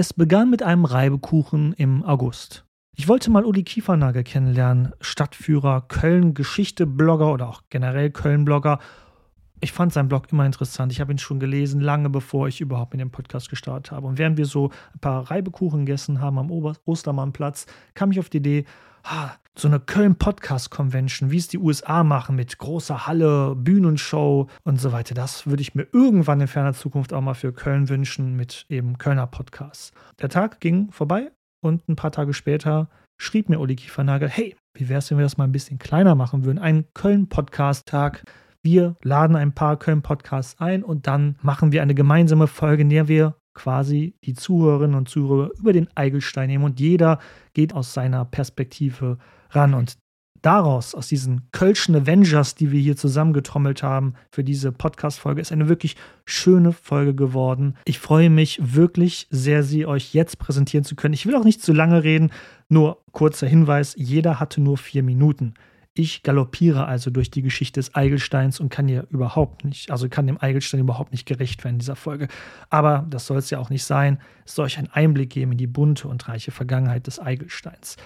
Es begann mit einem Reibekuchen im August. Ich wollte mal Uli Kiefernagel kennenlernen, Stadtführer, Köln-Geschichte-Blogger oder auch generell Köln-Blogger. Ich fand seinen Blog immer interessant. Ich habe ihn schon gelesen, lange bevor ich überhaupt mit dem Podcast gestartet habe. Und während wir so ein paar Reibekuchen gegessen haben am Ostermannplatz, kam ich auf die Idee, ah, so eine Köln-Podcast-Convention, wie es die USA machen, mit großer Halle, Bühnenshow und so weiter. Das würde ich mir irgendwann in ferner Zukunft auch mal für Köln wünschen, mit eben Kölner Podcasts. Der Tag ging vorbei und ein paar Tage später schrieb mir Uli Kiefernagel, hey, wie wäre es, wenn wir das mal ein bisschen kleiner machen würden? Ein Köln-Podcast-Tag. Wir laden ein paar Köln-Podcasts ein und dann machen wir eine gemeinsame Folge, in der wir quasi die Zuhörerinnen und Zuhörer über den Eigelstein nehmen und jeder geht aus seiner Perspektive ran. Und daraus, aus diesen Kölschen Avengers, die wir hier zusammengetrommelt haben für diese Podcast-Folge, ist eine wirklich schöne Folge geworden. Ich freue mich wirklich sehr, sie euch jetzt präsentieren zu können. Ich will auch nicht zu lange reden, nur kurzer Hinweis: jeder hatte nur vier Minuten. Ich galoppiere also durch die Geschichte des Eigelsteins und kann ihr überhaupt nicht, also kann dem Eigelstein überhaupt nicht gerecht werden in dieser Folge. Aber das soll es ja auch nicht sein. Es soll euch einen Einblick geben in die bunte und reiche Vergangenheit des Eigelsteins.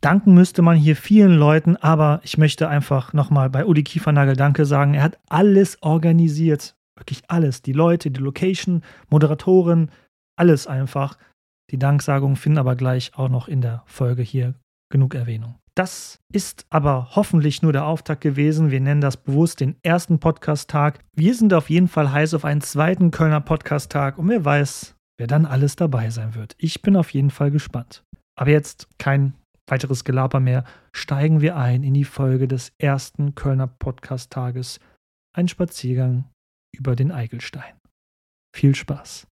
Danken müsste man hier vielen Leuten, aber ich möchte einfach nochmal bei Uli Kiefernagel Danke sagen. Er hat alles organisiert. Wirklich alles. Die Leute, die Location, Moderatoren, alles einfach. Die Danksagungen finden aber gleich auch noch in der Folge hier genug Erwähnung. Das ist aber hoffentlich nur der Auftakt gewesen. Wir nennen das bewusst den ersten Podcast-Tag. Wir sind auf jeden Fall heiß auf einen zweiten Kölner Podcast-Tag und wer weiß, wer dann alles dabei sein wird. Ich bin auf jeden Fall gespannt. Aber jetzt kein weiteres Gelaber mehr. Steigen wir ein in die Folge des ersten Kölner Podcast-Tages. Ein Spaziergang über den Eigelstein. Viel Spaß.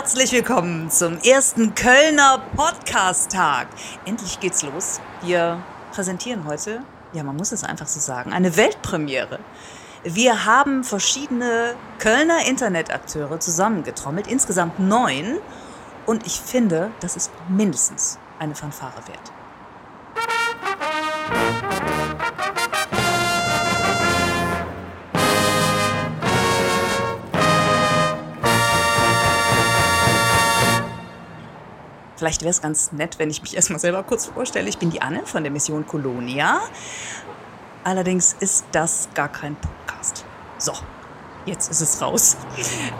Herzlich willkommen zum ersten Kölner Podcast-Tag. Endlich geht's los. Wir präsentieren heute, ja, man muss es einfach so sagen, eine Weltpremiere. Wir haben verschiedene Kölner Internetakteure zusammengetrommelt, insgesamt neun. Und ich finde, das ist mindestens eine Fanfare wert. Vielleicht wäre es ganz nett, wenn ich mich erstmal selber kurz vorstelle. Ich bin die Anne von der Mission Colonia. Allerdings ist das gar kein Podcast. So, jetzt ist es raus.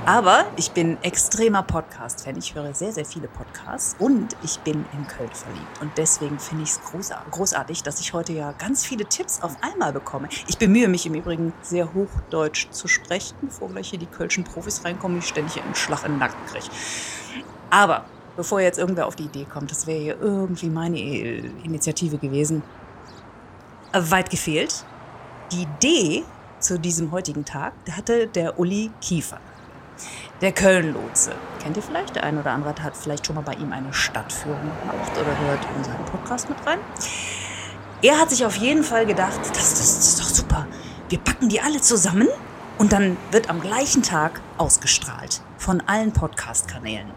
Aber ich bin extremer Podcast-Fan. Ich höre sehr, sehr viele Podcasts und ich bin in Köln verliebt. Und deswegen finde ich es großartig, dass ich heute ja ganz viele Tipps auf einmal bekomme. Ich bemühe mich im Übrigen sehr hochdeutsch zu sprechen, bevor gleich hier die kölschen Profis reinkommen, die ständig einen Schlag in den Nacken kriege. Aber bevor jetzt irgendwer auf die Idee kommt, das wäre hier irgendwie meine Initiative gewesen, äh, weit gefehlt. Die Idee zu diesem heutigen Tag hatte der Uli Kiefer, der Köln-Lotse. Kennt ihr vielleicht? Der eine oder andere hat vielleicht schon mal bei ihm eine Stadtführung gemacht oder hört in seinen Podcast mit rein. Er hat sich auf jeden Fall gedacht, das, das ist doch super. Wir packen die alle zusammen und dann wird am gleichen Tag ausgestrahlt von allen Podcast-Kanälen.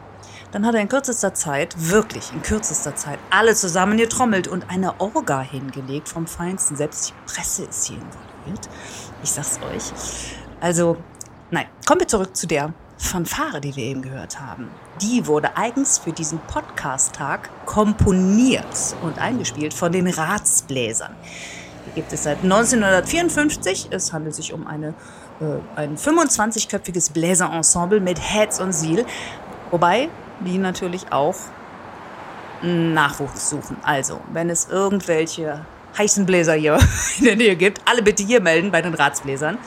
Dann hat er in kürzester Zeit, wirklich in kürzester Zeit, alle zusammen getrommelt und eine Orga hingelegt vom Feinsten. Selbst die Presse ist hier involviert. Ich sag's euch. Also, nein, kommen wir zurück zu der Fanfare, die wir eben gehört haben. Die wurde eigens für diesen Podcast-Tag komponiert und eingespielt von den Ratsbläsern. Die gibt es seit 1954. Es handelt sich um eine, äh, ein 25-köpfiges Bläserensemble mit Heads und Seal. Wobei die natürlich auch Nachwuchs suchen. Also, wenn es irgendwelche heißen Bläser hier in der Nähe gibt, alle bitte hier melden bei den Ratsbläsern,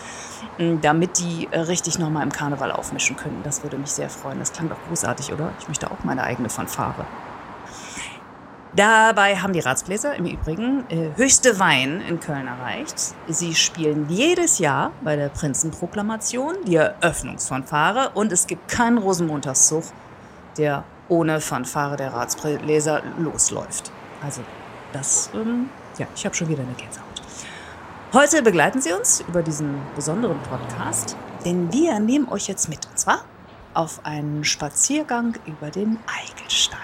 damit die äh, richtig nochmal im Karneval aufmischen können. Das würde mich sehr freuen. Das klang doch großartig, oder? Ich möchte auch meine eigene Fanfare. Dabei haben die Ratsbläser im Übrigen äh, höchste Wein in Köln erreicht. Sie spielen jedes Jahr bei der Prinzenproklamation die Eröffnungsfanfare und es gibt keinen Rosenmontagszug der ohne Fanfare der Ratsleser losläuft. Also das, ähm, ja, ich habe schon wieder eine Gänsehaut. Heute begleiten Sie uns über diesen besonderen Podcast, denn wir nehmen euch jetzt mit, und zwar auf einen Spaziergang über den Eigelstein.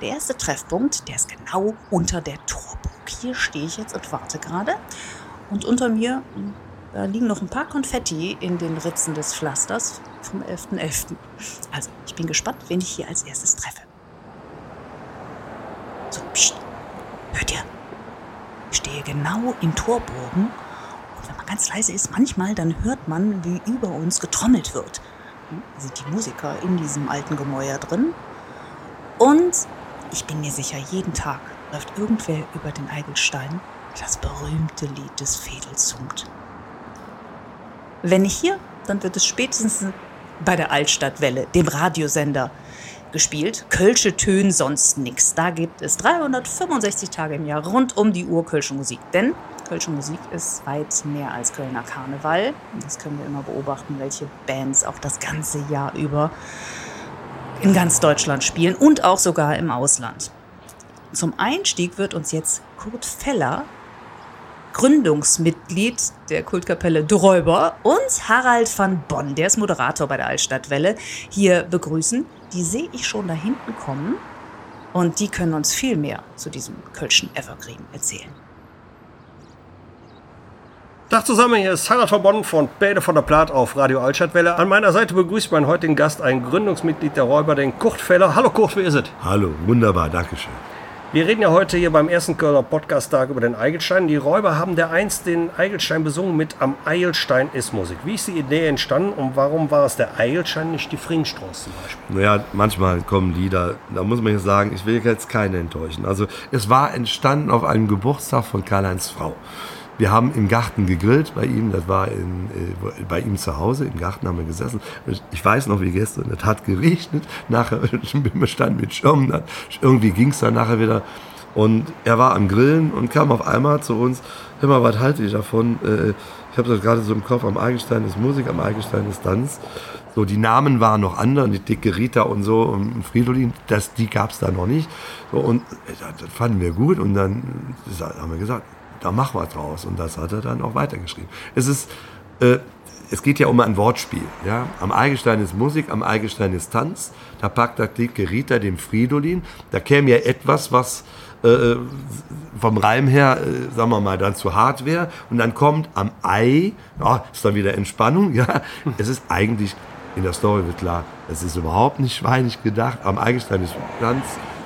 Der erste Treffpunkt, der ist genau unter der Torburg hier stehe ich jetzt und warte gerade. Und unter mir da liegen noch ein paar Konfetti in den Ritzen des Pflasters vom 11.11. .11. Also, ich bin gespannt, wen ich hier als erstes treffe. So, pst, hört ihr? Ich stehe genau im Torbogen und wenn man ganz leise ist, manchmal, dann hört man, wie über uns getrommelt wird. Sind die Musiker in diesem alten Gemäuer drin? Und ich bin mir sicher, jeden Tag läuft irgendwer über den Eigelstein das berühmte Lied des Fedels summt. Wenn nicht hier, dann wird es spätestens bei der Altstadtwelle, dem Radiosender, gespielt. Kölsche Töne, sonst nichts. Da gibt es 365 Tage im Jahr rund um die Uhr Kölsche Musik. Denn Kölsche Musik ist weit mehr als Kölner Karneval. Das können wir immer beobachten, welche Bands auch das ganze Jahr über in ganz Deutschland spielen und auch sogar im Ausland. Zum Einstieg wird uns jetzt Kurt Feller Gründungsmitglied der Kultkapelle Dräuber und Harald van Bonn, der ist Moderator bei der Altstadtwelle, hier begrüßen. Die sehe ich schon da hinten kommen und die können uns viel mehr zu diesem Kölschen Evergreen erzählen. Tag zusammen, hier ist Harald van Bonn von Bäde von der Plaat auf Radio Altstadtwelle. An meiner Seite begrüßt meinen heutigen Gast, ein Gründungsmitglied der Räuber, den Kurt Feller. Hallo Kurt, wie ist es? Hallo, wunderbar, danke schön. Wir reden ja heute hier beim ersten Kölner Podcast-Tag über den Eigelstein. Die Räuber haben der einst den Eigelstein besungen mit Am Eigelstein ist Musik. Wie ist die Idee entstanden und warum war es der Eigelstein, nicht die Fringstraße zum Beispiel? Naja, manchmal kommen Lieder, da muss man jetzt sagen, ich will jetzt keine enttäuschen. Also es war entstanden auf einem Geburtstag von Karl-Heinz Frau. Wir haben im Garten gegrillt bei ihm, das war in, äh, bei ihm zu Hause, im Garten haben wir gesessen. Ich weiß noch wie gestern, es hat geregnet, nachher wir standen mit Schirmen, irgendwie ging es dann nachher wieder. Und er war am Grillen und kam auf einmal zu uns, hör mal, was halte ich davon? Äh, ich habe das gerade so im Kopf, am Eigelstein ist Musik, am Eigelstein ist Tanz. So, die Namen waren noch andere, die dicke Rita und so und Fridolin, das, die gab es da noch nicht. So, und äh, das fanden wir gut und dann haben wir gesagt, da machen wir draus. Und das hat er dann auch weitergeschrieben. Es ist, äh, es geht ja um ein Wortspiel. Ja? Am Eigelstein ist Musik, am Eigelstein ist Tanz. Da packt der dicke Rita dem Fridolin. Da käme ja etwas, was äh, vom Reim her, äh, sagen wir mal, dann zu hart wäre. Und dann kommt am Ei, ja, ist dann wieder Entspannung. Ja? Es ist eigentlich, in der Story wird klar, es ist überhaupt nicht schweinig gedacht. Am Eigelstein ist Tanz.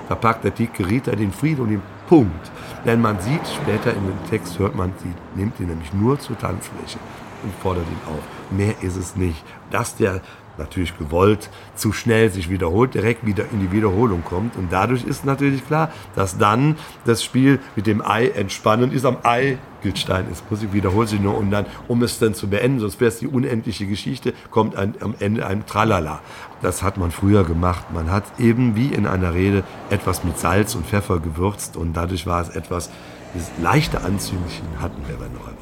Da packt der dicke Rita den Fridolin. Punkt. Denn man sieht später in dem Text, hört man, sie nimmt ihn nämlich nur zur Tanzfläche und fordert ihn auf. Mehr ist es nicht. Dass der natürlich gewollt zu schnell sich wiederholt, direkt wieder in die Wiederholung kommt. Und dadurch ist natürlich klar, dass dann das Spiel mit dem Ei entspannend ist. Am Ei Giltstein ist Musik, wiederholt sich nur und dann, um es dann zu beenden, sonst wäre es die unendliche Geschichte, kommt ein, am Ende ein Tralala. Das hat man früher gemacht. Man hat eben wie in einer Rede etwas mit Salz und Pfeffer gewürzt und dadurch war es etwas, dieses leichte Anzüngchen hatten wir bei Neumann.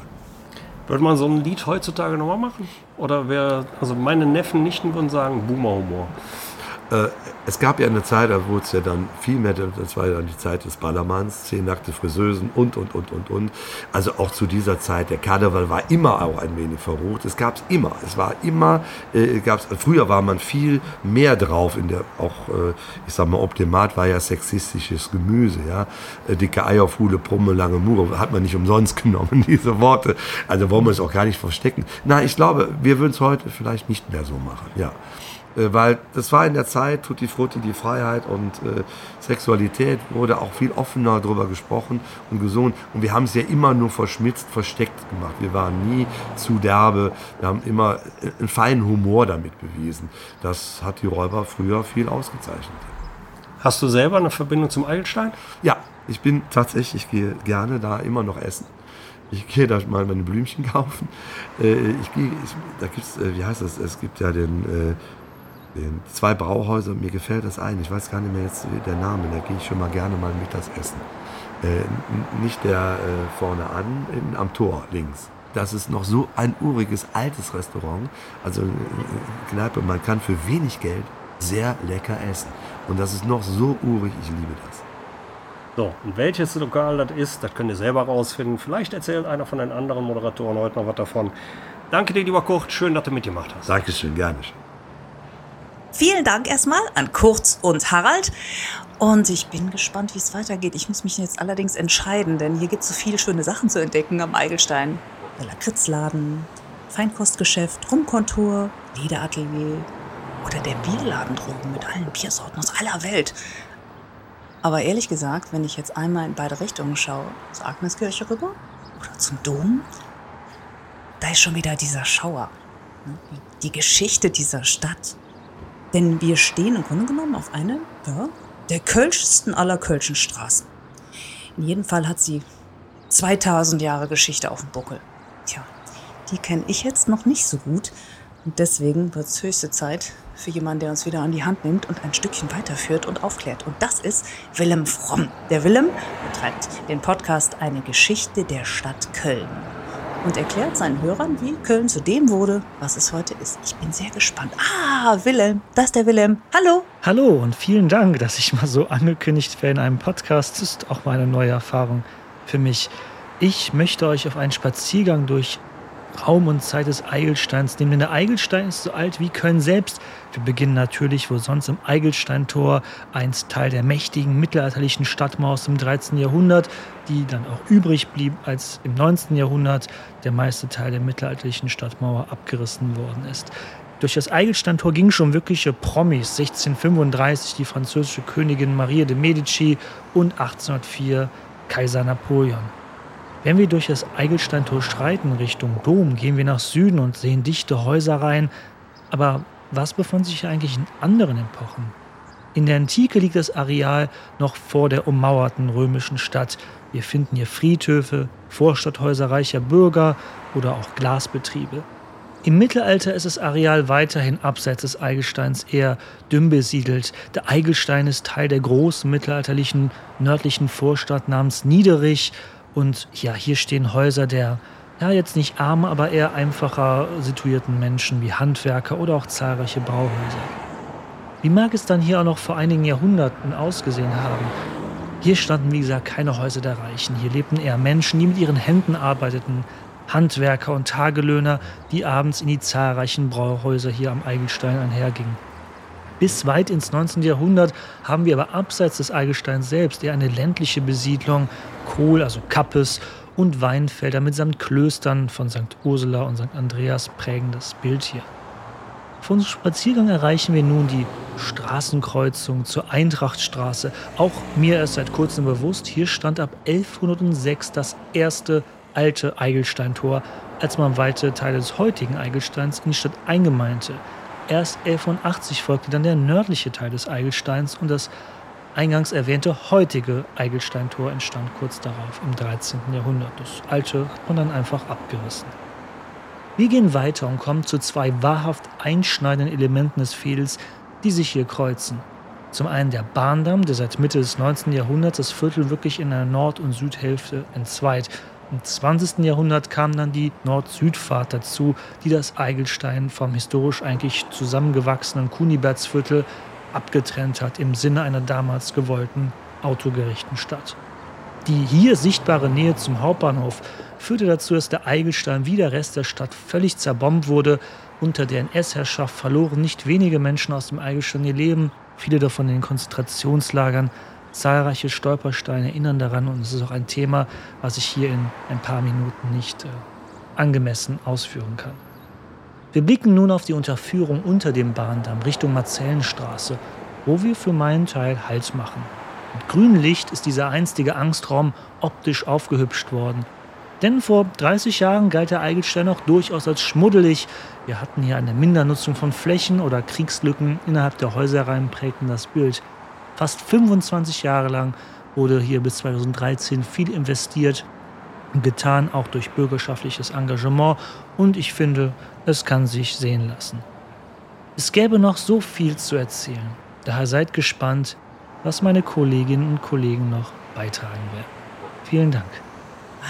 Würde man so ein Lied heutzutage nochmal machen? Oder wäre, also meine Neffen, Nichten würden sagen, Boomer-Humor. Äh, es gab ja eine Zeit, da wurde es ja dann viel mehr, das war ja dann die Zeit des Ballermanns, zehn nackte Friseusen und, und, und, und, und. Also auch zu dieser Zeit, der Karneval war immer auch ein wenig verrucht. Es gab es immer. Es war immer, äh, gab's, früher war man viel mehr drauf in der, auch, äh, ich sag mal, Optimat war ja sexistisches Gemüse, ja. Äh, dicke Eier, Fuhle, lange Mure, hat man nicht umsonst genommen, diese Worte. Also wollen wir es auch gar nicht verstecken. Na, ich glaube, wir würden es heute vielleicht nicht mehr so machen, ja. Äh, weil das war in der Zeit, Tutti Frutti, die Freiheit und äh, Sexualität wurde auch viel offener darüber gesprochen und gesungen. Und wir haben es ja immer nur verschmitzt, versteckt gemacht. Wir waren nie zu derbe. Wir haben immer äh, einen feinen Humor damit bewiesen. Das hat die Räuber früher viel ausgezeichnet. Hast du selber eine Verbindung zum Eigelstein? Ja, ich bin tatsächlich, ich gehe gerne da immer noch essen. Ich gehe da mal meine Blümchen kaufen. Äh, ich gehe, da gibt's, wie heißt das? Es gibt ja den den zwei Brauhäuser, mir gefällt das ein, ich weiß gar nicht mehr jetzt der Name, da gehe ich schon mal gerne mal mittags essen. Äh, nicht der äh, vorne an, in, am Tor links. Das ist noch so ein uriges, altes Restaurant, also eine Kneipe, man kann für wenig Geld sehr lecker essen. Und das ist noch so urig, ich liebe das. So, und welches Lokal das ist, das könnt ihr selber rausfinden. Vielleicht erzählt einer von den anderen Moderatoren heute noch was davon. Danke dir, lieber Kurt. Schön, dass du mitgemacht hast. Dankeschön, gerne. Vielen Dank erstmal an Kurz und Harald. Und ich bin gespannt, wie es weitergeht. Ich muss mich jetzt allerdings entscheiden, denn hier gibt es so viele schöne Sachen zu entdecken am Eigelstein. Der Lakritzladen, Feinkostgeschäft, Rumkontur, Lederatelier oder der Bierladen drüben mit allen Biersorten aus aller Welt. Aber ehrlich gesagt, wenn ich jetzt einmal in beide Richtungen schaue, zur Agneskirche rüber oder zum Dom, da ist schon wieder dieser Schauer. Ne? Die Geschichte dieser Stadt. Denn wir stehen im Grunde genommen auf einer ja, der kölschsten aller kölschen Straßen. In jedem Fall hat sie 2000 Jahre Geschichte auf dem Buckel. Tja, die kenne ich jetzt noch nicht so gut. Und deswegen wird es höchste Zeit für jemanden, der uns wieder an die Hand nimmt und ein Stückchen weiterführt und aufklärt. Und das ist Willem Fromm. Der Willem betreibt den Podcast Eine Geschichte der Stadt Köln und erklärt seinen Hörern, wie Köln zu dem wurde, was es heute ist. Ich bin sehr gespannt. Ah, Willem, das ist der Willem. Hallo. Hallo und vielen Dank, dass ich mal so angekündigt werde in einem Podcast. Das ist auch mal eine neue Erfahrung für mich. Ich möchte euch auf einen Spaziergang durch Raum und Zeit des Eigelsteins nehmen, denn der Eigelstein ist so alt wie Köln selbst. Wir beginnen natürlich, wo sonst im Eigelsteintor, einst Teil der mächtigen mittelalterlichen Stadtmauer aus dem 13. Jahrhundert, die dann auch übrig blieb, als im 19. Jahrhundert der meiste Teil der mittelalterlichen Stadtmauer abgerissen worden ist. Durch das Eigelsteintor gingen schon wirkliche Promis. 1635 die französische Königin Maria de Medici und 1804 Kaiser Napoleon. Wenn wir durch das Eigelsteintor schreiten Richtung Dom, gehen wir nach Süden und sehen dichte Häuserreihen. Aber was befand sich eigentlich in anderen Epochen? In der Antike liegt das Areal noch vor der ummauerten römischen Stadt. Wir finden hier Friedhöfe, Vorstadthäuser reicher Bürger oder auch Glasbetriebe. Im Mittelalter ist das Areal weiterhin abseits des Eigelsteins eher dünn besiedelt. Der Eigelstein ist Teil der großen mittelalterlichen nördlichen Vorstadt namens Niederich und ja, hier stehen Häuser der, ja, jetzt nicht armen, aber eher einfacher situierten Menschen wie Handwerker oder auch zahlreiche Bauhäuser. Wie mag es dann hier auch noch vor einigen Jahrhunderten ausgesehen haben? Hier standen, wie gesagt, keine Häuser der Reichen. Hier lebten eher Menschen, die mit ihren Händen arbeiteten, Handwerker und Tagelöhner, die abends in die zahlreichen Brauhäuser hier am Eigelstein einhergingen. Bis weit ins 19. Jahrhundert haben wir aber abseits des Eigelsteins selbst eher eine ländliche Besiedlung, Kohl, also Kappes und Weinfelder mitsamt Klöstern von St. Ursula und St. Andreas prägen das Bild hier. Auf unserem Spaziergang erreichen wir nun die Straßenkreuzung zur Eintrachtstraße. Auch mir ist seit kurzem bewusst, hier stand ab 1106 das erste alte Eigelsteintor, als man weite Teile des heutigen Eigelsteins in die Stadt eingemeinte. Erst 1180 folgte dann der nördliche Teil des Eigelsteins und das eingangs erwähnte heutige Eigelsteintor entstand kurz darauf im 13. Jahrhundert. Das alte man dann einfach abgerissen. Wir gehen weiter und kommen zu zwei wahrhaft einschneidenden Elementen des Fädels, die sich hier kreuzen. Zum einen der Bahndamm, der seit Mitte des 19. Jahrhunderts das Viertel wirklich in einer Nord- und Südhälfte entzweit. Im 20. Jahrhundert kam dann die Nord-Süd-Fahrt dazu, die das Eigelstein vom historisch eigentlich zusammengewachsenen Kunibertsviertel abgetrennt hat im Sinne einer damals gewollten autogerechten Stadt. Die hier sichtbare Nähe zum Hauptbahnhof führte dazu, dass der Eigelstein wie der Rest der Stadt völlig zerbombt wurde. Unter der NS-Herrschaft verloren nicht wenige Menschen aus dem Eigelstein ihr Leben, viele davon in den Konzentrationslagern, Zahlreiche Stolpersteine erinnern daran und es ist auch ein Thema, was ich hier in ein paar Minuten nicht äh, angemessen ausführen kann. Wir blicken nun auf die Unterführung unter dem Bahndamm Richtung Marzellenstraße, wo wir für meinen Teil Halt machen. Mit grünem Licht ist dieser einstige Angstraum optisch aufgehübscht worden. Denn vor 30 Jahren galt der Eigelstein auch durchaus als schmuddelig. Wir hatten hier eine Mindernutzung von Flächen oder Kriegslücken innerhalb der Häuserreihen prägten das Bild. Fast 25 Jahre lang wurde hier bis 2013 viel investiert getan, auch durch bürgerschaftliches Engagement. Und ich finde, es kann sich sehen lassen. Es gäbe noch so viel zu erzählen. Daher seid gespannt, was meine Kolleginnen und Kollegen noch beitragen werden. Vielen Dank.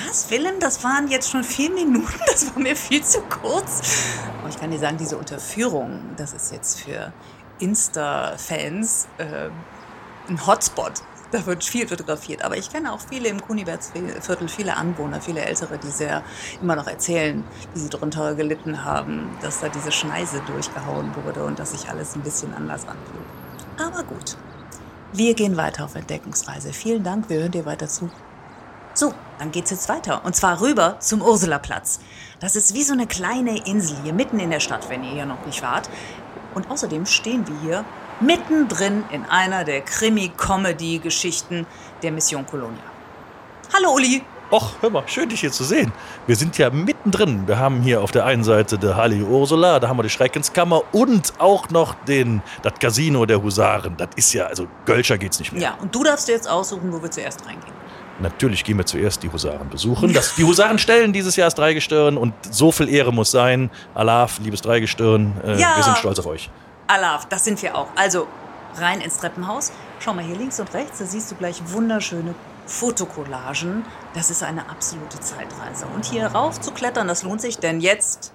Was, Willem? Das waren jetzt schon vier Minuten. Das war mir viel zu kurz. Aber ich kann dir sagen, diese Unterführung, das ist jetzt für Insta-Fans äh, ein Hotspot. Da wird viel fotografiert. Aber ich kenne auch viele im Kunibertsviertel, viele Anwohner, viele Ältere, die sehr immer noch erzählen, wie sie darunter gelitten haben, dass da diese Schneise durchgehauen wurde und dass sich alles ein bisschen anders anfühlt. Aber gut. Wir gehen weiter auf Entdeckungsreise. Vielen Dank, wir hören dir weiter zu. So, dann geht's jetzt weiter. Und zwar rüber zum Ursulaplatz. Das ist wie so eine kleine Insel hier mitten in der Stadt, wenn ihr hier noch nicht wart. Und außerdem stehen wir hier mittendrin in einer der Krimi-Comedy-Geschichten der Mission Colonia. Hallo Uli! Och, hör mal, schön dich hier zu sehen. Wir sind ja mittendrin. Wir haben hier auf der einen Seite die heilige Ursula, da haben wir die Schreckenskammer und auch noch den, das Casino der Husaren. Das ist ja, also Gölscher geht's nicht mehr. Ja, und du darfst dir jetzt aussuchen, wo wir zuerst reingehen. Natürlich gehen wir zuerst die Husaren besuchen. Das, die Husaren stellen dieses Jahr das Dreigestirn und so viel Ehre muss sein. Alaf, liebes Dreigestirn, äh, Ja. wir sind stolz auf euch. Alaf, das sind wir auch. Also rein ins Treppenhaus. Schau mal hier links und rechts, da siehst du gleich wunderschöne Fotokollagen. Das ist eine absolute Zeitreise. Und hier rauf zu klettern, das lohnt sich, denn jetzt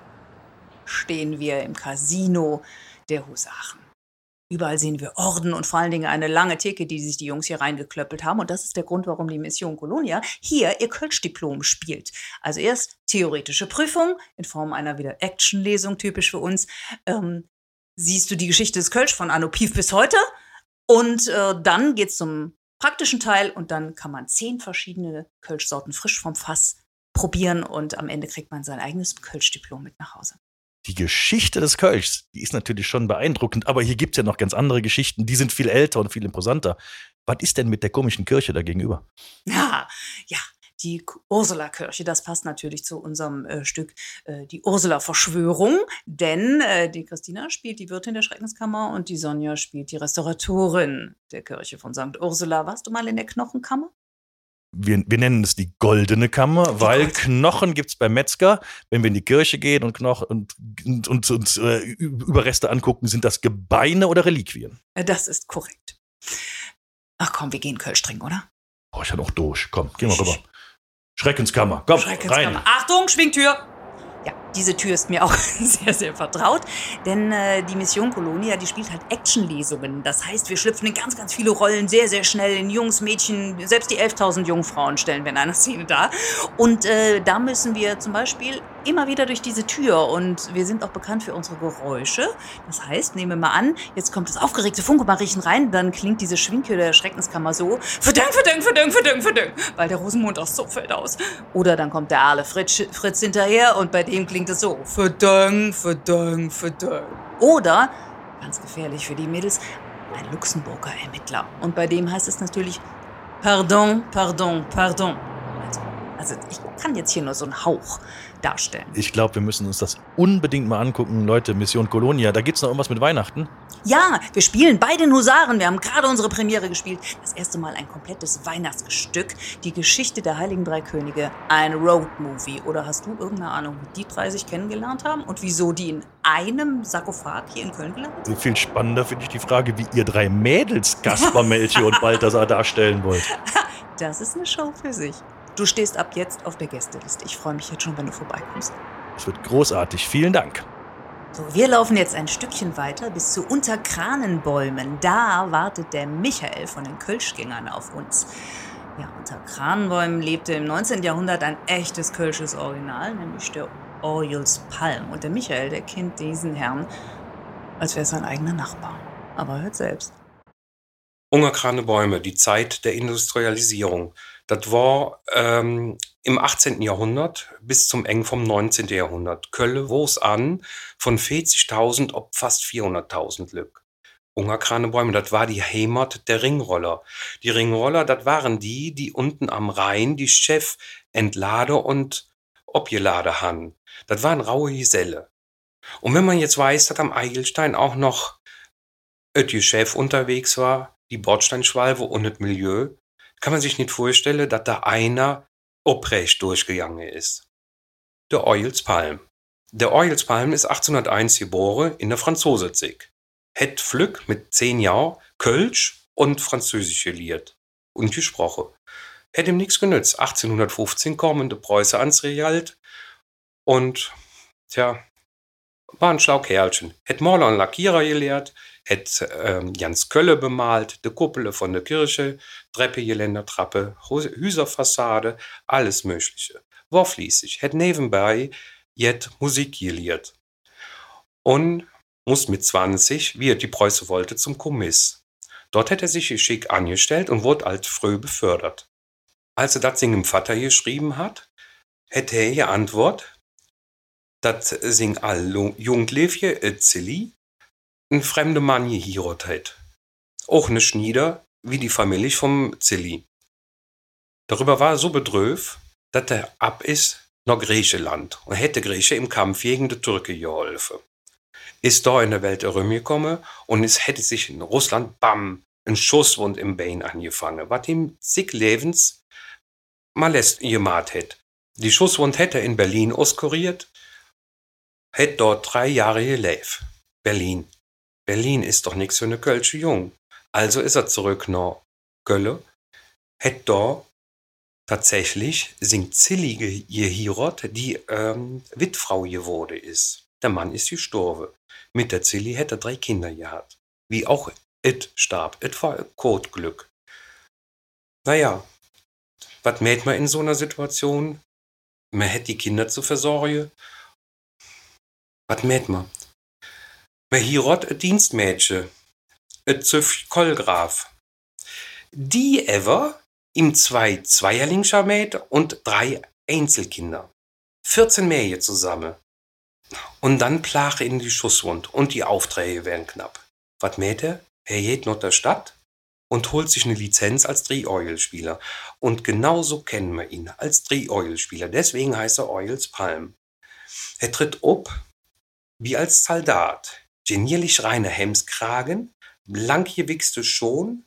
stehen wir im Casino der Husaren. Überall sehen wir Orden und vor allen Dingen eine lange Theke, die sich die Jungs hier reingeklöppelt haben. Und das ist der Grund, warum die Mission Colonia hier ihr Kölsch-Diplom spielt. Also erst theoretische Prüfung in Form einer wieder Action-Lesung, typisch für uns. Ähm, siehst du die Geschichte des Kölsch von Anno Pief bis heute. Und äh, dann geht's zum praktischen Teil und dann kann man zehn verschiedene Kölschsorten frisch vom Fass probieren und am Ende kriegt man sein eigenes Kölsch-Diplom mit nach Hause. Die Geschichte des Kölschs, die ist natürlich schon beeindruckend, aber hier gibt's ja noch ganz andere Geschichten, die sind viel älter und viel imposanter. Was ist denn mit der komischen Kirche da gegenüber? Ja, ja, die Ursula-Kirche, das passt natürlich zu unserem äh, Stück äh, die Ursula-Verschwörung, denn äh, die Christina spielt die Wirtin der Schreckenskammer und die Sonja spielt die Restauratorin der Kirche von St. Ursula. Warst du mal in der Knochenkammer? Wir, wir nennen es die goldene Kammer, weil goldene. Knochen gibt's beim Metzger. Wenn wir in die Kirche gehen und Knochen und, und, und uns äh, Überreste angucken, sind das Gebeine oder Reliquien. Äh, Das ist korrekt. Ach komm, wir gehen Kölsch trinken, oder? Oh, ich ja noch durch. Komm, geh mal rüber. Schreckenskammer. Komm, rein. Schreckenskammer. Achtung, Schwingtür! Ja, diese Tür ist mir auch sehr, sehr vertraut, denn äh, die Mission Colonia, die spielt halt Actionlesungen. Das heißt, wir schlüpfen in ganz, ganz viele Rollen sehr, sehr schnell in Jungs, Mädchen, selbst die 11.000 Jungfrauen stellen wir in einer Szene dar. Und äh, da müssen wir zum Beispiel immer wieder durch diese Tür und wir sind auch bekannt für unsere Geräusche. Das heißt, nehmen wir mal an, jetzt kommt das aufgeregte Funkemariechen rein, dann klingt diese Schwingtür der Schreckenskammer so, verdeng, verdeng, verdeng, verdeng, verdeng, weil der Rosenmond aus so fällt aus. Oder dann kommt der Aale Fritz, Fritz hinterher und bei dem klingt es so, verdeng, verdeng, verdeng. Oder, ganz gefährlich für die Mädels, ein Luxemburger Ermittler. Und bei dem heißt es natürlich, pardon, pardon, pardon. Also, ich kann jetzt hier nur so einen Hauch darstellen. Ich glaube, wir müssen uns das unbedingt mal angucken. Leute, Mission Colonia, da gibt's noch irgendwas mit Weihnachten? Ja, wir spielen bei den Husaren. Wir haben gerade unsere Premiere gespielt. Das erste Mal ein komplettes Weihnachtsstück. Die Geschichte der Heiligen Drei Könige. Ein Roadmovie. Oder hast du irgendeine Ahnung, wie die drei sich kennengelernt haben? Und wieso die in einem Sarkophag hier in Köln gelandet sind? Viel spannender finde ich die Frage, wie ihr drei Mädels Kaspar, Melchior und Balthasar darstellen wollt. Das ist eine Show für sich. Du stehst ab jetzt auf der Gästeliste. Ich freue mich jetzt schon, wenn du vorbeikommst. Es wird großartig. Vielen Dank. So, wir laufen jetzt ein Stückchen weiter bis zu Unterkranenbäumen. Da wartet der Michael von den Kölschgängern auf uns. Ja, unter Kranenbäumen lebte im 19. Jahrhundert ein echtes kölsches Original, nämlich der Orjuls Palm. Und der Michael, der kennt diesen Herrn, als wäre es sein eigener Nachbar. Aber hört selbst. Ungerkrane Bäume, die Zeit der Industrialisierung. Das war ähm, im 18. Jahrhundert bis zum Eng vom 19. Jahrhundert. Kölle wuchs an von 40.000 ob fast 400.000 Lück. Ungerkrane Bäume, das war die Heimat der Ringroller. Die Ringroller, das waren die, die unten am Rhein die Chef entlade und obgelade han. Das waren raue Geselle. Und wenn man jetzt weiß, dass am Eigelstein auch noch Ötje Chef unterwegs war, die Bordsteinschwalbe und das Milieu, kann man sich nicht vorstellen, dass da einer oprecht durchgegangen ist. Der Euelspalm. Der Euelspalm ist 1801 geboren in der Franzosezig. Het Flück mit zehn Jahren Kölsch und Französisch geliert und gesprochen. Hätte ihm nichts genützt. 1815 kommen die Preuße ans Realt und, tja, war ein schlau Kerlchen. Hätt Maler und Lackierer gelehrt, hat ähm, Jans Kölle bemalt, de Kuppel von der Kirche, Treppe, Geländer, Trappe, Hüserfassade, alles Mögliche. War fließig, hat nebenbei jet Musik geliert. Und muss mit 20, wie er die Preuße wollte, zum Kommiss. Dort hat er sich schick angestellt und wurde alt früh befördert. Als er das seinem Vater geschrieben hat, hätte er geantwortet, dass sing all Jugendliche et Zilli ein fremder Mann gehirat hat. Auch ne Schnieder wie die Familie vom Zilli. Darüber war er so bedröv, dass er ab ist nach Griechenland und hätte Grieche im Kampf gegen die Türke geholfen. Ist da in der Welt herumgekommen und es hätte sich in Russland, bam, ein Schusswund im Bein angefangen, was ihm zig Lebens Malest gemacht hätte. Die Schusswund hätte er in Berlin auskuriert, hätte dort drei Jahre gelebt. Berlin. Berlin ist doch nix für eine Kölsche Jung. Also ist er zurück nach Gölle, hätte da tatsächlich singt Zillige ihr Hirot, die ähm, Witfrau geworden ist. Der Mann ist gestorben. Mit der Zilli hätte er drei Kinder gehabt. Wie auch et starb. Et war Kotglück. Naja, was mäht man in so einer Situation? Man hätte die Kinder zu versorgen. Was mäht man? Man hirot et Dienstmädchen. Et Züff Kolgraf. Die ever ihm zwei Zweierlingscher mäht und drei Einzelkinder. 14 Mähe zusammen. Und dann plach in die Schusswund und die Aufträge werden knapp. Was mäht er? Er geht nach der Stadt und holt sich eine Lizenz als Dreh-Oil-Spieler. Und genauso kennen wir ihn als Dreh-Oil-Spieler. Deswegen heißt er Oils Palm. Er tritt ob wie als Soldat. Genierlich reine Hemskragen, blank gewichste Schon,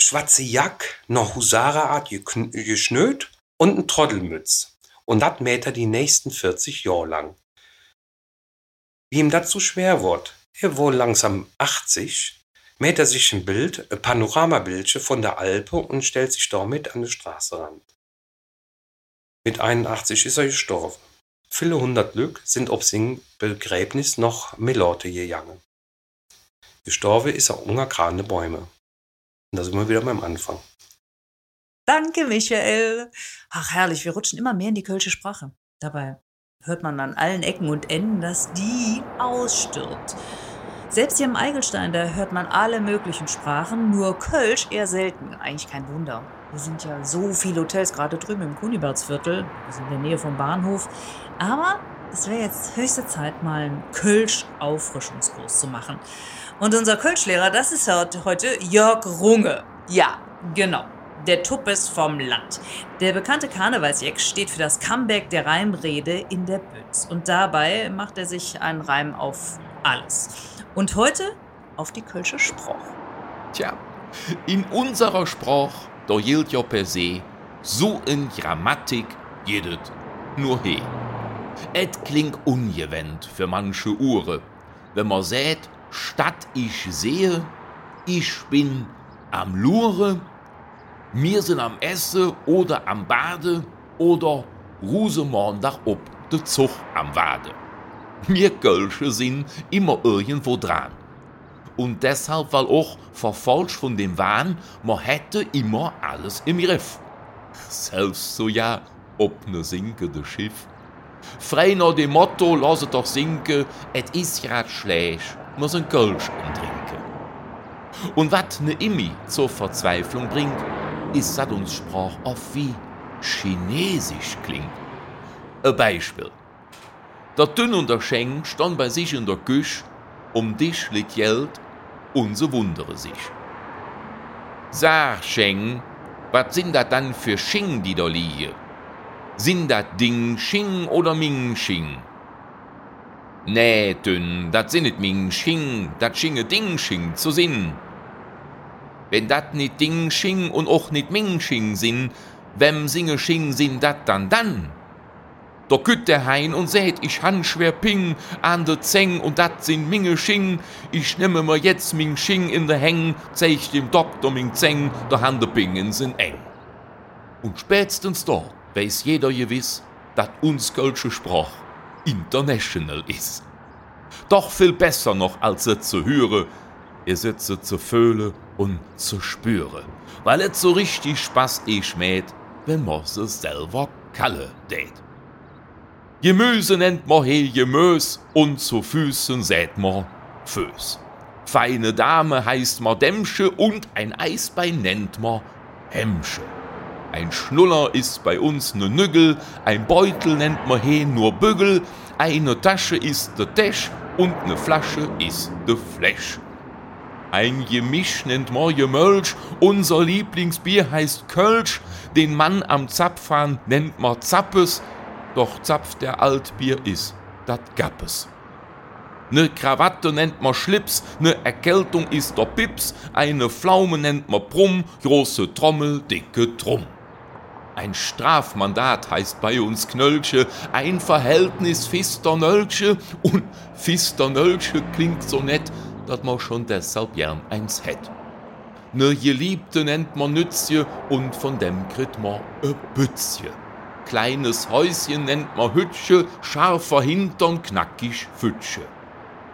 schwarze Jack, noch Husarerart geschnöt und ein Trottelmütz. Und dat mäht er die nächsten 40 Jahre lang. Wie ihm das so schwer wird, er wohl langsam 80, mäht er sich ein Bild, ein Panoramabildchen von der Alpe und stellt sich damit an den Straßenrand. Mit 81 ist er gestorben. Viele hundert Glück sind ob sein Begräbnis noch Melorte gegangen. Gestorben ist unter grane Bäume. Und da sind wir wieder beim Anfang. Danke, Michael. Ach, herrlich, wir rutschen immer mehr in die kölsche Sprache. Dabei hört man an allen Ecken und Enden, dass die ausstirbt. Selbst hier im Eigelstein, da hört man alle möglichen Sprachen, nur Kölsch eher selten. Eigentlich kein Wunder. Wir sind ja so viele Hotels, gerade drüben im Kunibertsviertel. Sind in der Nähe vom Bahnhof. Aber es wäre jetzt höchste Zeit, mal einen Kölsch-Auffrischungskurs zu machen. Und unser Kölschlehrer, das ist heute Jörg Runge. Ja, genau. Der Tuppes vom Land. Der bekannte Karnevalsjeck steht für das Comeback der Reimrede in der Bütz. Und dabei macht er sich einen Reim auf alles. Und heute auf die Kölsche Spruch. Tja, in unserer Spruch, da gilt ja per se, so in Grammatik jedet nur he. Et klingt ungewöhnt für manche Uhren, wenn man sagt, statt ich sehe, ich bin am Lure, mir sind am Esse oder am Bade oder Rusemondach ob de Zug am Wade. Mir Kölsche sind immer irgendwo dran. Und deshalb weil auch verfolgt von dem Wahn, man hätte immer alles im Griff. Selbst so ja, ob ne sinkende Schiff. Frei nach dem Motto, lasset doch sinken, et is grad schlecht, muss ein Kölsch trinken. Und wat ne Immi zur Verzweiflung bringt, ist, dat uns Sprach auf wie Chinesisch klingt. Ein Beispiel. Der Dünn und der Schenk stand bei sich in der Küche, um dich liegt Geld und sie wundere sich. Sag, Schenk, was sind das dann für Sching, die da liegen? Sind das Ding Sching oder Ming Sching? Nee, Dünn, dat sind nicht Ming Sching, dat Schinge Ding Sching zu Sinn. Wenn dat nicht Ding Sching und auch nicht Ming Sching sind, wem singe Sching sind dat dann dann? Da kütt der Hein und sät, ich han schwer Ping an de Zeng und dat sind Minge Sching. Ich nehme mir jetzt Ming Sching in de Häng, zeig dem Doktor Ming Zeng, da han de Pingen sind eng. Und spätestens da weiß jeder gewiss, dat uns Kölsche Sprach international ist. Doch viel besser noch als es zu hören, ihr sitze zu fühlen und zu spüren, weil es so richtig Spaß eh schmäht, wenn man es selber kalle dät. Gemüse nennt man he Gemüs und zu Füßen sät man Föß. Feine Dame heißt man Dämmsche und ein Eisbein nennt man Hemmsche. Ein Schnuller ist bei uns ne Nüggel, ein Beutel nennt man he nur Bügel, eine Tasche ist de Täsch und ne Flasche ist de Fläsch. Ein Gemisch nennt man Gemölsch, unser Lieblingsbier heißt Kölsch, den Mann am Zapfhahn nennt man Zappes, doch Zapf der Altbier is, dat Gappes. Ne Krawatte nennt man Schlips, ne Erkältung ist der Pips, eine Pflaume nennt man Brumm, große Trommel, dicke Drum. Ein Strafmandat heißt bei uns Knölsche, ein Verhältnis Fister Nölsche und Fister Nölsche klingt so nett, dat man schon deshalb gern eins hätt. Ne Geliebte nennt man Nützje und von dem kriegt man e Bützje. Kleines Häuschen nennt man Hütsche, scharfer Hintern knackig Fütsche.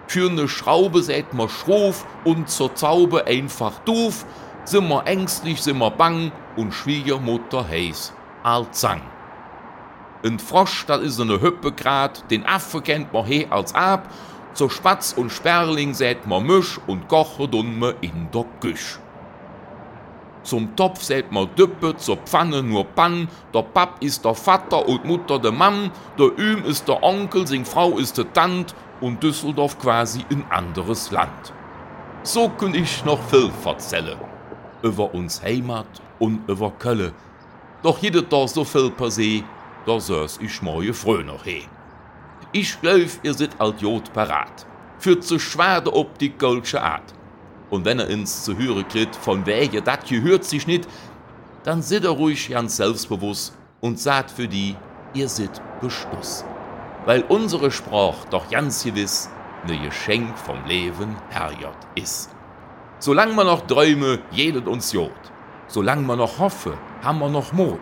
Für ne Schraube sät man Schrof und zur Zaube einfach doof, sind wir ängstlich, sind wir bang und Schwiegermutter heiß Alzang. Ein Frosch, das is ne Hüppe grad, den Affe kennt man he als Ab, zur Spatz und Sperling sät man Misch und koche dumme in der Küche. Zum Topf sät man Düppe, zur Pfanne nur Pann, der Pap ist der Vater und Mutter der Mann, der Üm ist der Onkel, sing Frau ist der Tant und Düsseldorf quasi ein anderes Land. So könn ich noch viel verzelle, über uns Heimat und über Kölle. Doch jede da so viel per se, da sös ich moje frö noch he. Ich glaub, ihr seid alt Jod parat, für zu schwade ob die goldsche Art. Und wenn er ins zu hören kriegt, von Wege dat gehört sich nicht, dann seid er ruhig ganz selbstbewusst und sagt für die, ihr seid Beschluss. Weil unsere Sprach doch ganz gewiss ne Geschenk vom Leben herjot is. Solang man noch träume, jedet uns Jod. Solang man noch hoffe, haben wir noch Mut.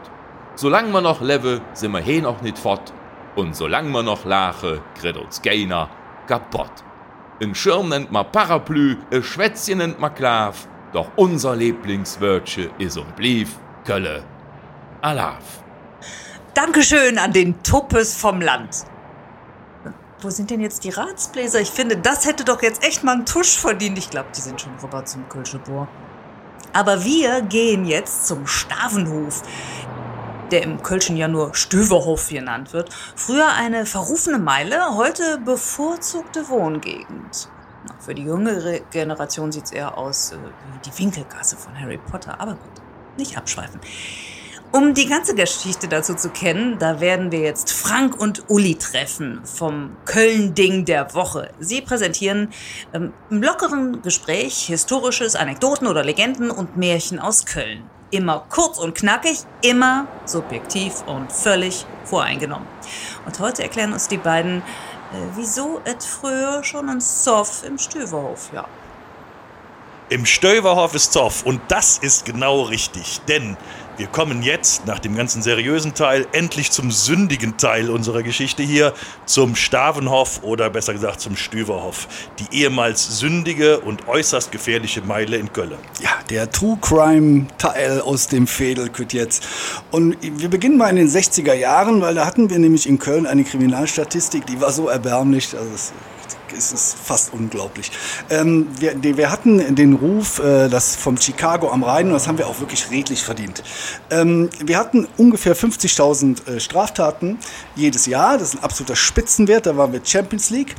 Solang man noch lebe, sind wir he noch nicht fort. Und solang man noch lache, kriegt uns keiner kaputt. Ein Schirm nennt man Parapluie, ein Schwätzchen nennt man Klav, doch unser Lieblingswörtche is und blieb Kölle. Alaf. Dankeschön an den Tuppes vom Land. Wo sind denn jetzt die Ratsbläser? Ich finde, das hätte doch jetzt echt mal einen Tusch verdient. Ich glaube, die sind schon rüber zum Kölschebohr. Aber wir gehen jetzt zum Stavenhof, der im Kölschen ja nur Stöverhof genannt wird. Früher eine verrufene Meile, heute bevorzugte Wohngegend. Für die jüngere Generation sieht es eher aus äh, wie die Winkelgasse von Harry Potter. Aber gut, nicht abschweifen. Um die ganze Geschichte dazu zu kennen, da werden wir jetzt Frank und Uli treffen vom Köln-Ding der Woche. Sie präsentieren ähm, im lockeren Gespräch historisches, Anekdoten oder Legenden und Märchen aus Köln. Immer kurz und knackig, immer subjektiv und völlig voreingenommen. Und heute erklären uns die beiden, äh, wieso es früher schon ein Soff im Stüverhof ja. Im Stöverhof ist Zoff und das ist genau richtig, denn wir kommen jetzt nach dem ganzen seriösen Teil endlich zum sündigen Teil unserer Geschichte hier, zum Stavenhof oder besser gesagt zum Stüverhof, die ehemals sündige und äußerst gefährliche Meile in Köln. Ja, der True Crime Teil aus dem Fädelküt jetzt. Und wir beginnen mal in den 60er Jahren, weil da hatten wir nämlich in Köln eine Kriminalstatistik, die war so erbärmlich, also es es ist fast unglaublich. Ähm, wir, wir hatten den Ruf, äh, das vom Chicago am Rhein, und das haben wir auch wirklich redlich verdient. Ähm, wir hatten ungefähr 50.000 äh, Straftaten jedes Jahr. Das ist ein absoluter Spitzenwert. Da waren wir Champions League.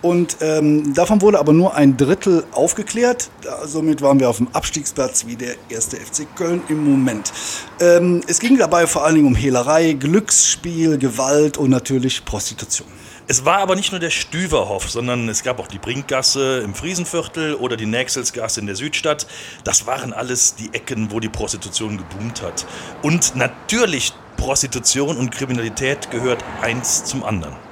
Und ähm, davon wurde aber nur ein Drittel aufgeklärt. Somit waren wir auf dem Abstiegsplatz wie der erste FC Köln im Moment. Ähm, es ging dabei vor allen Dingen um Hehlerei, Glücksspiel, Gewalt und natürlich Prostitution. Es war aber nicht nur der Stüverhof, sondern es gab auch die Brinkgasse im Friesenviertel oder die Nächselsgasse in der Südstadt. Das waren alles die Ecken, wo die Prostitution geboomt hat. Und natürlich, Prostitution und Kriminalität gehört eins zum anderen.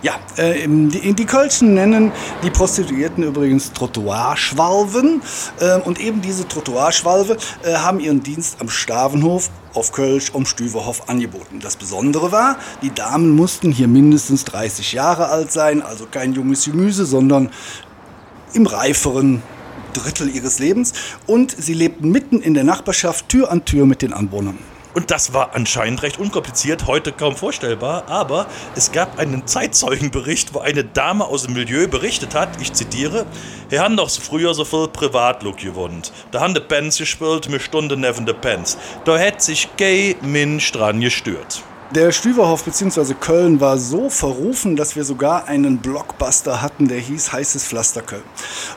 Ja, äh, die, Kölschen nennen die Prostituierten übrigens Trottoirschwalven. Äh, und eben diese Trottoirschwalve äh, haben ihren Dienst am Stavenhof auf Kölsch um Stüverhof angeboten. Das Besondere war, die Damen mussten hier mindestens 30 Jahre alt sein, also kein junges Gemüse, sondern im reiferen Drittel ihres Lebens. Und sie lebten mitten in der Nachbarschaft, Tür an Tür mit den Anwohnern. Und das war anscheinend recht unkompliziert, heute kaum vorstellbar, aber es gab einen Zeitzeugenbericht, wo eine Dame aus dem Milieu berichtet hat, ich zitiere, wir haben doch früher so viel Privatlook gewohnt. Da haben die Pens gespielt, mit Stunden neben de Pens. Da hätte sich gay Mensch dran gestört. Der Stüverhof bzw. Köln war so verrufen, dass wir sogar einen Blockbuster hatten, der hieß Heißes Pflaster Köln.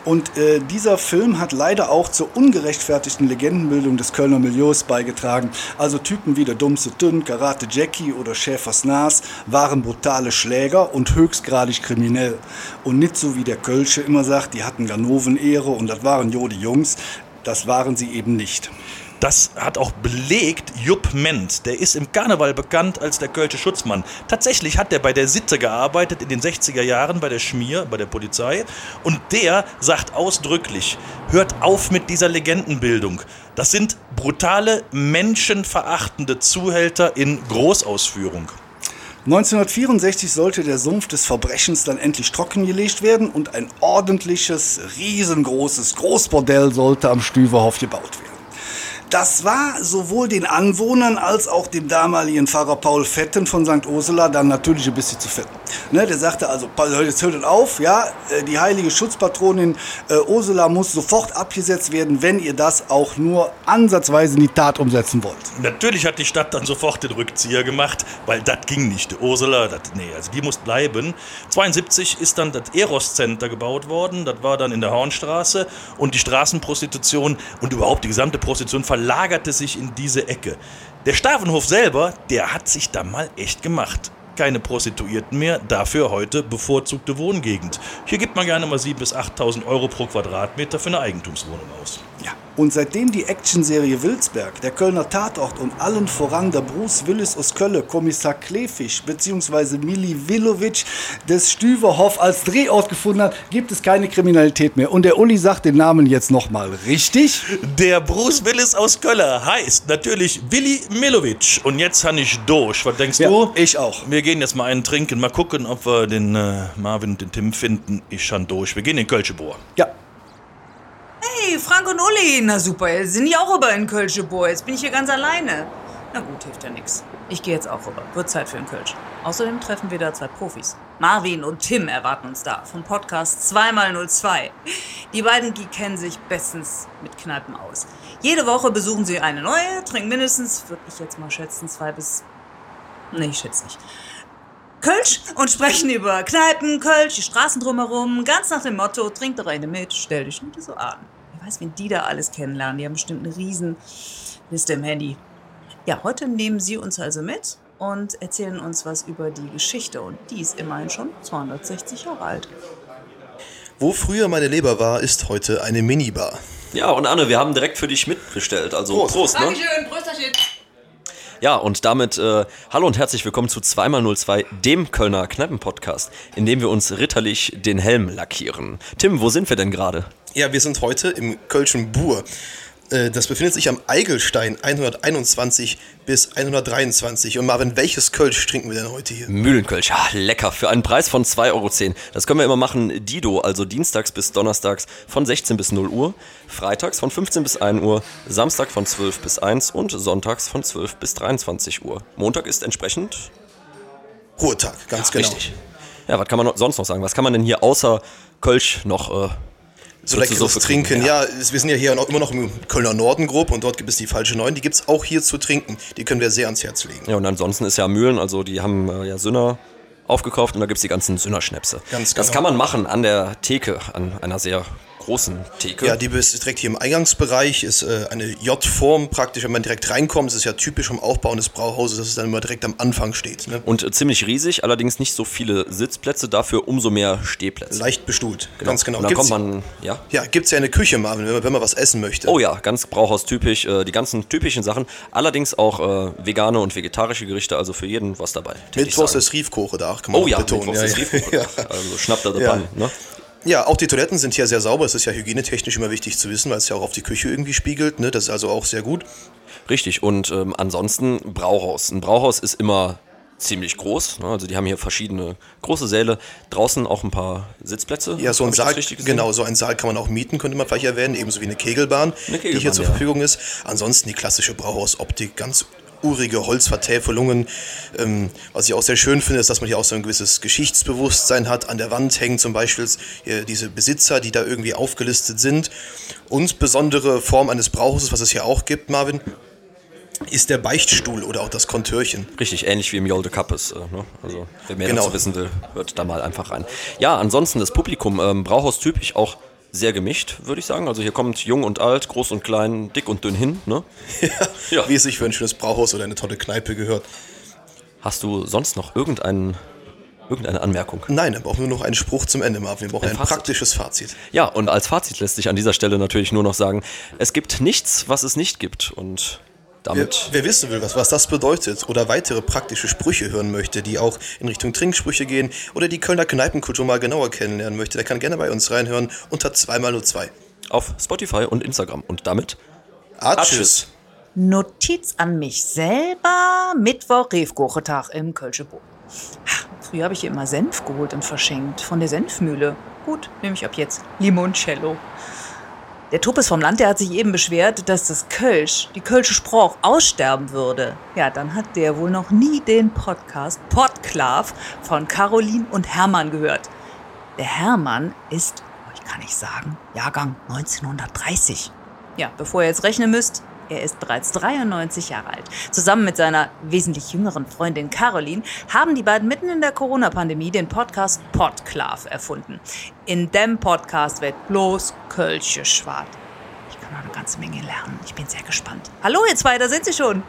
Und äh, dieser Film hat leider auch zur ungerechtfertigten Legendenbildung des Kölner Milieus beigetragen. Also Typen wie der Dummste Dünn, Karate Jackie oder Schäfers Nas waren brutale Schläger und höchstgradig kriminell. Und nicht so wie der Kölsche immer sagt, die hatten Ganoven-Ehre und das waren Jodi Jungs. Das waren sie eben nicht. Das hat auch belegt Jupp Ment. Der ist im Karneval bekannt als der Kölsche Schutzmann. Tatsächlich hat er bei der Sitte gearbeitet in den 60er Jahren bei der Schmier, bei der Polizei. Und der sagt ausdrücklich, hört auf mit dieser Legendenbildung. Das sind brutale, menschenverachtende Zuhälter in Großausführung. 1964 sollte der Sumpf des Verbrechens dann endlich trockengelegt werden und ein ordentliches, riesengroßes Großbordell sollte am Stüverhof gebaut werden. Das war sowohl den Anwohnern als auch dem damaligen Pfarrer Paul Fetten von St. Ursula dann natürlich ein bisschen zu fetten. Ne, der sagte also, jetzt hört auf, ja, äh, die heilige Schutzpatronin äh, Ursula muss sofort abgesetzt werden, wenn ihr das auch nur ansatzweise in die Tat umsetzen wollt. Natürlich hat die Stadt dann sofort den Rückzieher gemacht, weil das ging nicht. Die Ursula, das, nee, also die muss bleiben. 72 ist dann das Eros Center gebaut worden, das war dann in der Hornstraße und die Straßenprostitution und überhaupt die gesamte Prostitution verlagerte sich in diese Ecke. Der Stavenhof selber, der hat sich da mal echt gemacht. Keine Prostituierten mehr, dafür heute bevorzugte Wohngegend. Hier gibt man gerne mal 7.000 bis 8.000 Euro pro Quadratmeter für eine Eigentumswohnung aus. Ja. Und seitdem die Actionserie Wilsberg, der Kölner Tatort und allen voran der Bruce Willis aus Kölle, Kommissar Klefisch bzw. Mili Vilovic des Stüverhof als Drehort gefunden hat, gibt es keine Kriminalität mehr. Und der Uli sagt den Namen jetzt nochmal richtig. Der Bruce Willis aus Kölle heißt natürlich Willi Milovic. Und jetzt habe ich durch. Was denkst Ja, du? ich auch. Wir gehen jetzt mal einen trinken, mal gucken, ob wir den äh, Marvin und den Tim finden. Ich schon durch. Wir gehen in Kölschebohr. Ja, Hey, Frank und Uli. Na super, jetzt sind die auch rüber in Kölsche Bohr. Jetzt bin ich hier ganz alleine. Na gut, hilft ja nix. Ich gehe jetzt auch rüber. Wird Zeit für einen Kölsch. Außerdem treffen wir da zwei Profis. Marvin und Tim erwarten uns da vom Podcast 2x02. Die beiden die kennen sich bestens mit Kneipen aus. Jede Woche besuchen sie eine neue, trinken mindestens, würde ich jetzt mal schätzen, zwei bis... Nee, ich schätze nicht. Kölsch und sprechen über Kneipen, Kölsch, die Straßen drumherum, ganz nach dem Motto, trink doch eine mit, stell dich nicht so an. Wer weiß, wen die da alles kennenlernen. Die haben bestimmt eine riesen Liste im Handy. Ja, heute nehmen sie uns also mit und erzählen uns was über die Geschichte. Und die ist immerhin schon 260 Jahre alt. Wo früher meine Leber war, ist heute eine Minibar. Ja, und Anne, wir haben direkt für dich mitbestellt. Also Prost, ne? Prösterchen. Ja, und damit äh, hallo und herzlich willkommen zu 2x02, dem Kölner Kneipen-Podcast, in dem wir uns ritterlich den Helm lackieren. Tim, wo sind wir denn gerade? Ja, wir sind heute im Kölschen Bur. Äh, Das befindet sich am Eigelstein 121 bis 123. Und Marvin, welches Kölsch trinken wir denn heute hier? Mühlenkölsch, ja, lecker, für einen Preis von 2,10 Euro. Das können wir immer machen, Dido, also dienstags bis donnerstags von 16 bis 0 Uhr, freitags von 15 bis 1 Uhr, Samstag von 12 bis 1 und sonntags von 12 bis 23 Uhr. Montag ist entsprechend Ruhetag, ganz genau. richtig. Ja, was kann man sonst noch sagen? Was kann man denn hier außer Kölsch noch äh, So leckeres Trinken. Ja, es- wir sind ja hier immer noch im Kölner Norden grob und dort gibt es die falsche Neun. Die gibt es auch hier zu trinken. Die können wir sehr ans Herz legen. Ja, und ansonsten ist ja Mühlen, also die haben äh, ja Sünner aufgekauft und da gibt es die ganzen Sünner-Schnäpse. Ganz Das genau. kann man machen an der Theke, an einer sehr großen Theke. Ja, die ist direkt hier im Eingangsbereich, ist äh, eine J-Form praktisch, wenn man direkt reinkommt. Das ist ja typisch vom Aufbau eines Brauhauses, dass es dann immer direkt am Anfang steht. Ne? Und äh, ziemlich riesig, allerdings nicht so viele Sitzplätze, dafür umso mehr Stehplätze. Leicht bestuhlt, ganz genau. Und dann Gibt's- kommt man, ja. ja, gibt es ja eine Küche, Marvin, wenn man, wenn man was essen möchte. Oh ja, ganz Brauhaustypisch, äh, die ganzen typischen Sachen. Allerdings auch äh, vegane und vegetarische Gerichte, also für jeden was dabei. Mittwochs ist Riefkoche da, kann man Oh auch ja, betonen. Mittwochs ist Riefkoche. ja. Also schnappt er Ja. Pan, ne? Ja, auch die Toiletten sind hier sehr sauber. Das ist ja hygienetechnisch immer wichtig zu wissen, weil es ja auch auf die Küche irgendwie spiegelt. Ne? Das ist also auch sehr gut. Richtig, und ähm, ansonsten Brauhaus. Ein Brauhaus ist immer ziemlich groß. Ne? Also die haben hier verschiedene große Säle. Draußen auch ein paar Sitzplätze. Ja, so ein Saal, genau, so ein Saal kann man auch mieten, könnte man vielleicht erwähnen, ebenso wie eine Kegelbahn, Eine die hier Kegelbahn, zur ja. Verfügung ist. Ansonsten die klassische Brauhausoptik, ganz urige Holzvertäfelungen. Ähm, was ich auch sehr schön finde, ist, dass man hier auch so ein gewisses Geschichtsbewusstsein hat. An der Wand hängen zum Beispiel äh, diese Besitzer, die da irgendwie aufgelistet sind. Und besondere Form eines Brauhauses, was es hier auch gibt, Marvin, ist der Beichtstuhl oder auch das Kontörchen. Richtig, ähnlich wie im Jolde Kappes. Äh, ne? Also wer mehr Genau. dazu wissen will, hört da mal einfach rein. Ja, ansonsten das Publikum, ähm, Brauhaustypisch auch sehr gemischt, würde ich sagen. Also hier kommt jung und alt, groß und klein, dick und dünn hin. Ne? Ja. Wie es sich für ein schönes Brauhaus oder eine tolle Kneipe gehört. Hast du sonst noch irgendeinen, irgendeine Anmerkung? Nein, wir brauchen nur noch einen Spruch zum Ende, Marvin. Wir brauchen Ein ein, Fazit. praktisches Fazit. Ja, und als Fazit lässt sich an dieser Stelle natürlich nur noch sagen, es gibt nichts, was es nicht gibt. Und damit wer wissen will, was, was das bedeutet oder weitere praktische Sprüche hören möchte, die auch in Richtung Trinksprüche gehen oder die Kölner Kneipenkultur mal genauer kennenlernen möchte, der kann gerne bei uns reinhören unter 2x02. auf Spotify und Instagram. Und damit Atschüss. Notiz an mich selber. Mittwoch, Refkuchetag im Kölsche Bo. Früher habe ich hier immer Senf geholt und verschenkt. Von der Senfmühle. Gut, nehme ich ab jetzt. Limoncello. Der Tuppes vom Land, der hat sich eben beschwert, dass das Kölsch, die Kölsche Spruch, aussterben würde. Ja, dann hat der wohl noch nie den Podcast Podklav von Caroline und Hermann gehört. Der Hermann ist, oh, ich kann nicht sagen, Jahrgang 1930. Ja, bevor ihr jetzt rechnen müsst, er ist bereits 93 Jahre alt. Zusammen mit seiner wesentlich jüngeren Freundin Caroline haben die beiden mitten in der Corona-Pandemie den Podcast Podklav erfunden. In dem Podcast wird bloß Kölsche schwart. Ich kann noch eine ganze Menge lernen. Ich bin sehr gespannt. Hallo, ihr zwei, da sind sie schon.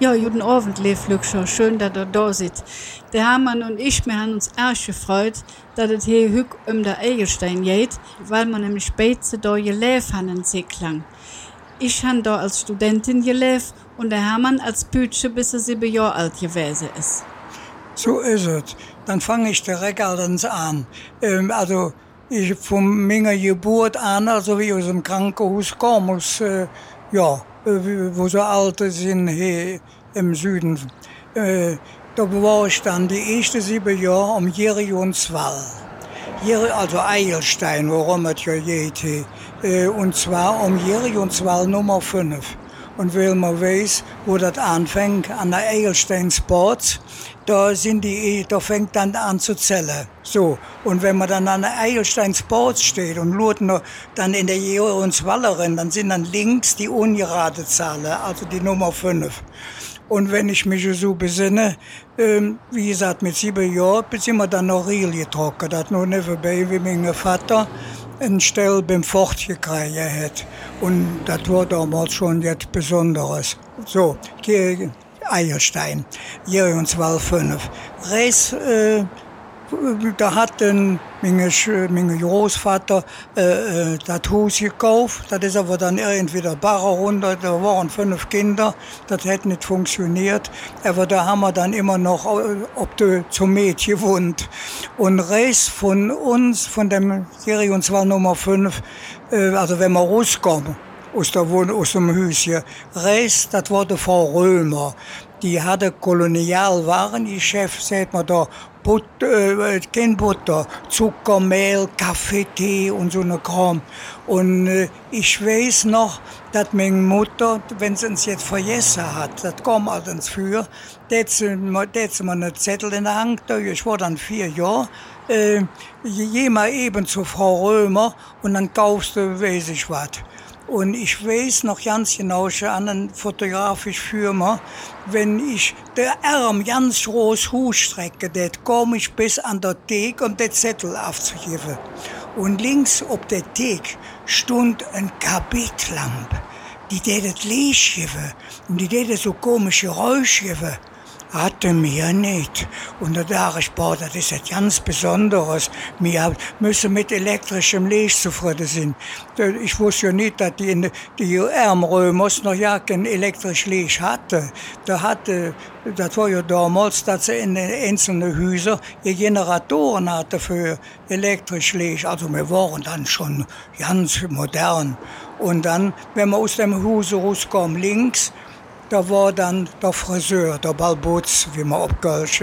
Ja, guten Abend, Lev Lückscher. Schön, dass ihr da seid. Der Hermann und ich, wir haben uns erst gefreut, dass es hier hück um der Egelstein geht, weil wir nämlich später da gelebt haben in Seeklang. Ich habe da als Studentin gelebt und der Hermann als Bütsche, bis er sieben Jahre alt gewesen ist. So ist es. Dann fange ich direkt allerdings an. Ähm, also ich von meiner Geburt an, also wie aus dem Krankenhaus aus, äh, ja, äh, wo so Alte sind hier im Süden. Äh, da war ich dann die ersten sieben Jahre am Jerionswall. Hier, also Eilstein, worum es ja geht. Äh, und zwar am Jerionswall Nummer 5. Und weil man weiß, wo das anfängt, an der Eilstein Sports, da sind die, da fängt dann an zu zählen. So. Und wenn man dann an der Eilstein Sports steht und noch dann in der Jerionswallerin, dann sind dann links die ungerade Zahlen, also die Nummer 5. Und wenn ich mich so besinne, ähm, wie gesagt, mit sieben Jahren sind wir dann noch Riel getrocknet. Das nur nicht vorbei, wie mein Vater einen Stell beim Fort gekriegt hat. Und das war damals schon jetzt Besonderes. So, Eierstein, hier uns war fünf. Reis, äh, da hat ein, mein, mein Großvater äh, äh, das Haus gekauft. Das ist aber dann irgendwie der Barre runter. Da waren fünf Kinder. Das hätte nicht funktioniert. Aber da haben wir dann immer noch äh, ob du zum Mädchen gewohnt. Und rechts von uns, von dem Serie, und zwar Nummer 5, äh, also wenn wir rauskommen, aus, der Wohn aus dem Haus hier. Rechts, das war die Frau Römer. Die hatte Kolonialwarengeschäft, sagt man da, Butter, äh, kein Butter, Zucker, Mehl, Kaffee, Tee und so eine Kram. Und äh, ich weiß noch, dass meine Mutter, wenn sie uns jetzt vergessen hat, das kam hat sie mir da hat sie mir einen Zettel in der Hand, ich war dann vier Jahre, äh, geh mal eben zu Frau Römer und dann kaufst du, weiß ich was. Und ich weiß noch ganz genau, schon an einen fotografisch Firma, wenn ich der Arm ganz groß hochstrecke, das komme ich bis an der Theke, um den Zettel aufzugeben. Und links ob der Thek stund ein Kabetlamp. Die tätet Licht geben und die tätet so komische Geräusche geben. Hatte mir nicht. Und der Dachsport, das ist etwas ganz Besonderes. Wir müssen mit elektrischem Licht zufrieden sein. Ich wusste ja nicht, dass die, die Ärmrömers noch ja kein elektrisches Licht hatten. Da hatte, das war ja damals, dass sie in den einzelnen Häusern Generatoren hatten für elektrisches Licht. Also wir waren dann schon ganz modern. Und dann, wenn wir aus dem Haus rauskamen, links, da war dann der Friseur, der Balbutz, wie man auf Kölsch.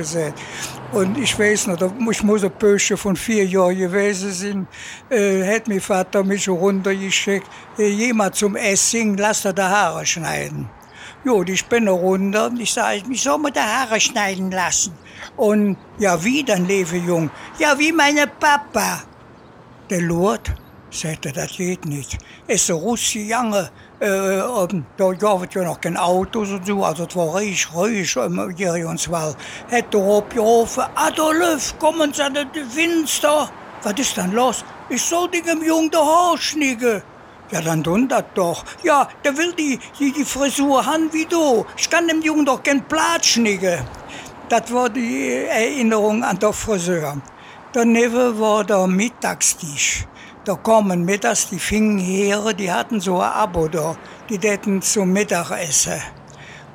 Und ich weiß noch, ich muss ein Bösche von vier Jahren gewesen sein, äh, hat mein Vater mich runtergeschickt, äh, jemand zum Essen, lass dir die Haare schneiden. Jo, ich bin runter und ich sage, ich soll mir die Haare schneiden lassen. Und ja, wie dann, lebe jung? Ja, wie meine Papa. Der Lord sagte, das geht nicht. Es ist ein russischer Junge, äh, da gab es ja noch kein Auto und so, also es war richtig ruhig im Jerionswald. Hätte er abgerufen, Adolf, kommen Sie an das Fenster. Was ist denn los? Ich soll dem Jungen der Haar schnicken. Ja, dann tun das doch. Ja, der will die, die, die Frisur haben wie du. Ich kann dem Jungen doch kein Platz schnicken. Das war die Erinnerung an den Friseur. Daneben war der Mittagstisch. Da kommen mittags die Fingenheere, die hatten so ein Abo da. Die täten zum Mittagessen.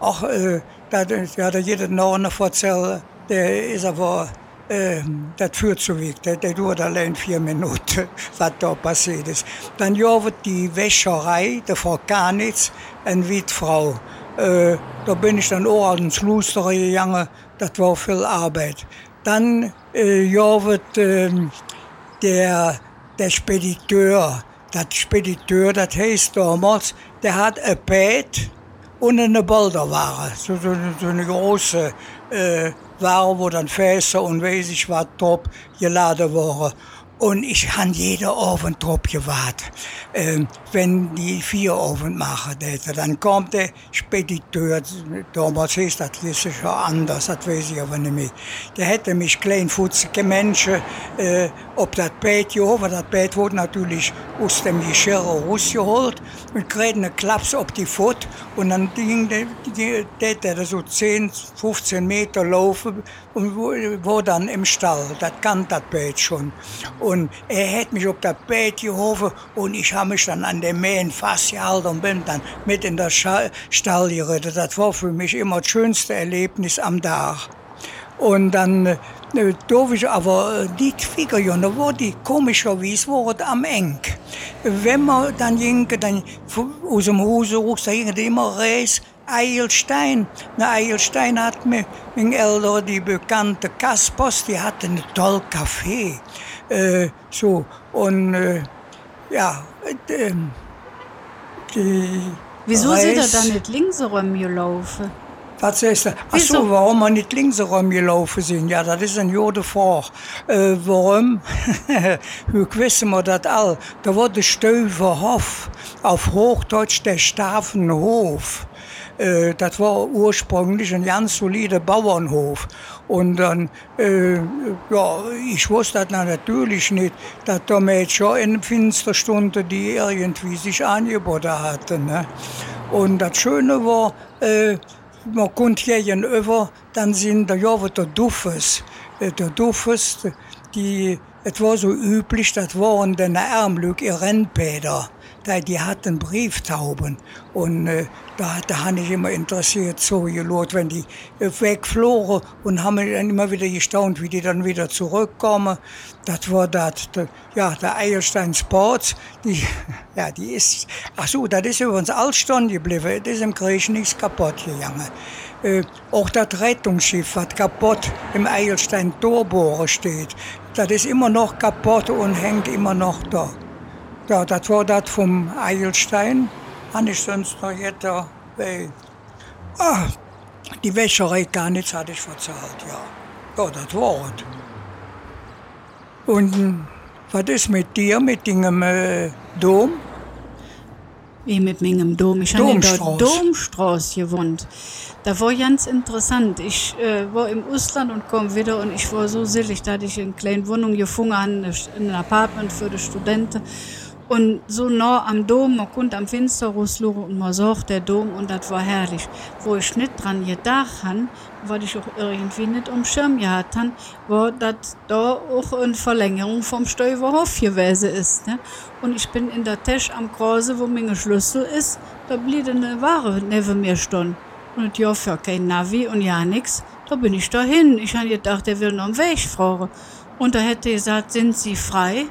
Ach, äh, da, ja, da jeder noch eine erzählt, der ist aber, äh, das führt zu weg. Der, der dauert allein vier Minuten, was da passiert ist. Dann jobbt die Wäscherei, der Frau Kanitz, eine Wittfrau. Äh, da bin ich dann auch ans Luster gegangen, das war viel Arbeit. Dann äh, jobbt äh, der der Spediteur. Das Spediteur, das heißt damals, der hat ein Bett und eine Boulderware. So, so, so eine große äh, Ware, wo dann Fässer und weiß ich was top geladen waren. Und ich habe jeden Abend drauf gewartet. Ähm, wenn die vier Abend machen, dann kommt der Spediteur, damals hieß das ist schon anders, das weiß ich aber nicht mehr. Der hätte mich kleinfutzige Menschen äh, ob das Bett gehoben. Das Bett wurde natürlich aus dem Geschirr rausgeholt und kriegte einen Klaps auf die Fuß. Und dann ging der, der, der so 10, 15 Meter laufen und war dann im Stall. Das kann das Bett schon. Und er hat mich auf das Bett gehoben und ich habe mich dann an den Mähen festgehalten und bin dann mit in den Stall geritten. Das war für mich immer das schönste Erlebnis am Tag. Und dann äh, durfte ich aber äh, die Figuren, da war die komischerweise war am eng. Wenn man dann ging, dann aus dem raus, da ging immer Reis, Eilstein. Na, Eilstein hat mir, mein Eltern, die bekannte Kaspers, die hatten einen tollen Kaffee. Äh, so, und äh, ja, äh, die. Wieso Reis, sind er dann nicht links rumgelaufen? Was ist das? Ach so, warum wir nicht links rumgelaufen sind? Ja, das ist ein Jode vor. Äh, warum? Wie wissen wir das all? Da war der Stöverhof, auf Hochdeutsch der Stafenhof. Äh, das war ursprünglich ein ganz solider Bauernhof. Und dann, äh, ja, ich wusste das natürlich nicht, dass da Mädchen in Finsterstunde, die irgendwie sich angeboten hatten. Ne? Und das Schöne war, äh, man konnte gegenüber, dann sind der ja der Duffes. Äh, der Duffes, die, es war so üblich, das waren die Ärmlück, ihr Rennbäder. Die hatten Brieftauben. Und äh, da, da habe ich immer interessiert so gelot, wenn die äh, wegflogen und haben dann immer wieder gestaunt, wie die dann wieder zurückkommen. Das war das, ja, der Eierstein Sports, die, ja, die ist, ach so, das ist übrigens alles stehen geblieben, das ist im Krieg nichts kaputt gegangen. Äh, auch das Rettungsschiff, was kaputt im Eilstein Torbohrer steht, das ist immer noch kaputt und hängt immer noch da. Ja, das war das vom Eilstein habe ich sonst noch jetzt weil, ah, die Wäscherei gar nichts hatte ich verzahlt, ja. Ja, das war es. Und was ist mit dir, mit dem äh, Dom? Wie mit mengem Dom. Ich habe in der Domstraße. Gewohnt. Da war ganz interessant. Ich äh, war im Ausland und komme wieder und ich war so selig, dass ich in eine kleine Wohnung gefunden ein Apartment für die Studenten. Und so nah am Dom, man konnte am Fenster rausschauen und man sah der Dom und das war herrlich. Wo ich nicht dran gedacht habe, was ich auch irgendwie nicht am Schirm gehabt habe, war, dass da auch eine Verlängerung vom Steuerhof gewesen ist. Ne? Und ich bin in der Tasche am Krause, wo mein Schlüssel ist, da blieb eine Ware neben mir stehen. Und ja, für kein Navi und ja nix, da bin ich dahin. Ich habe gedacht, der will noch einen Weg fragen. Und da hätte er gesagt, sind Sie frei?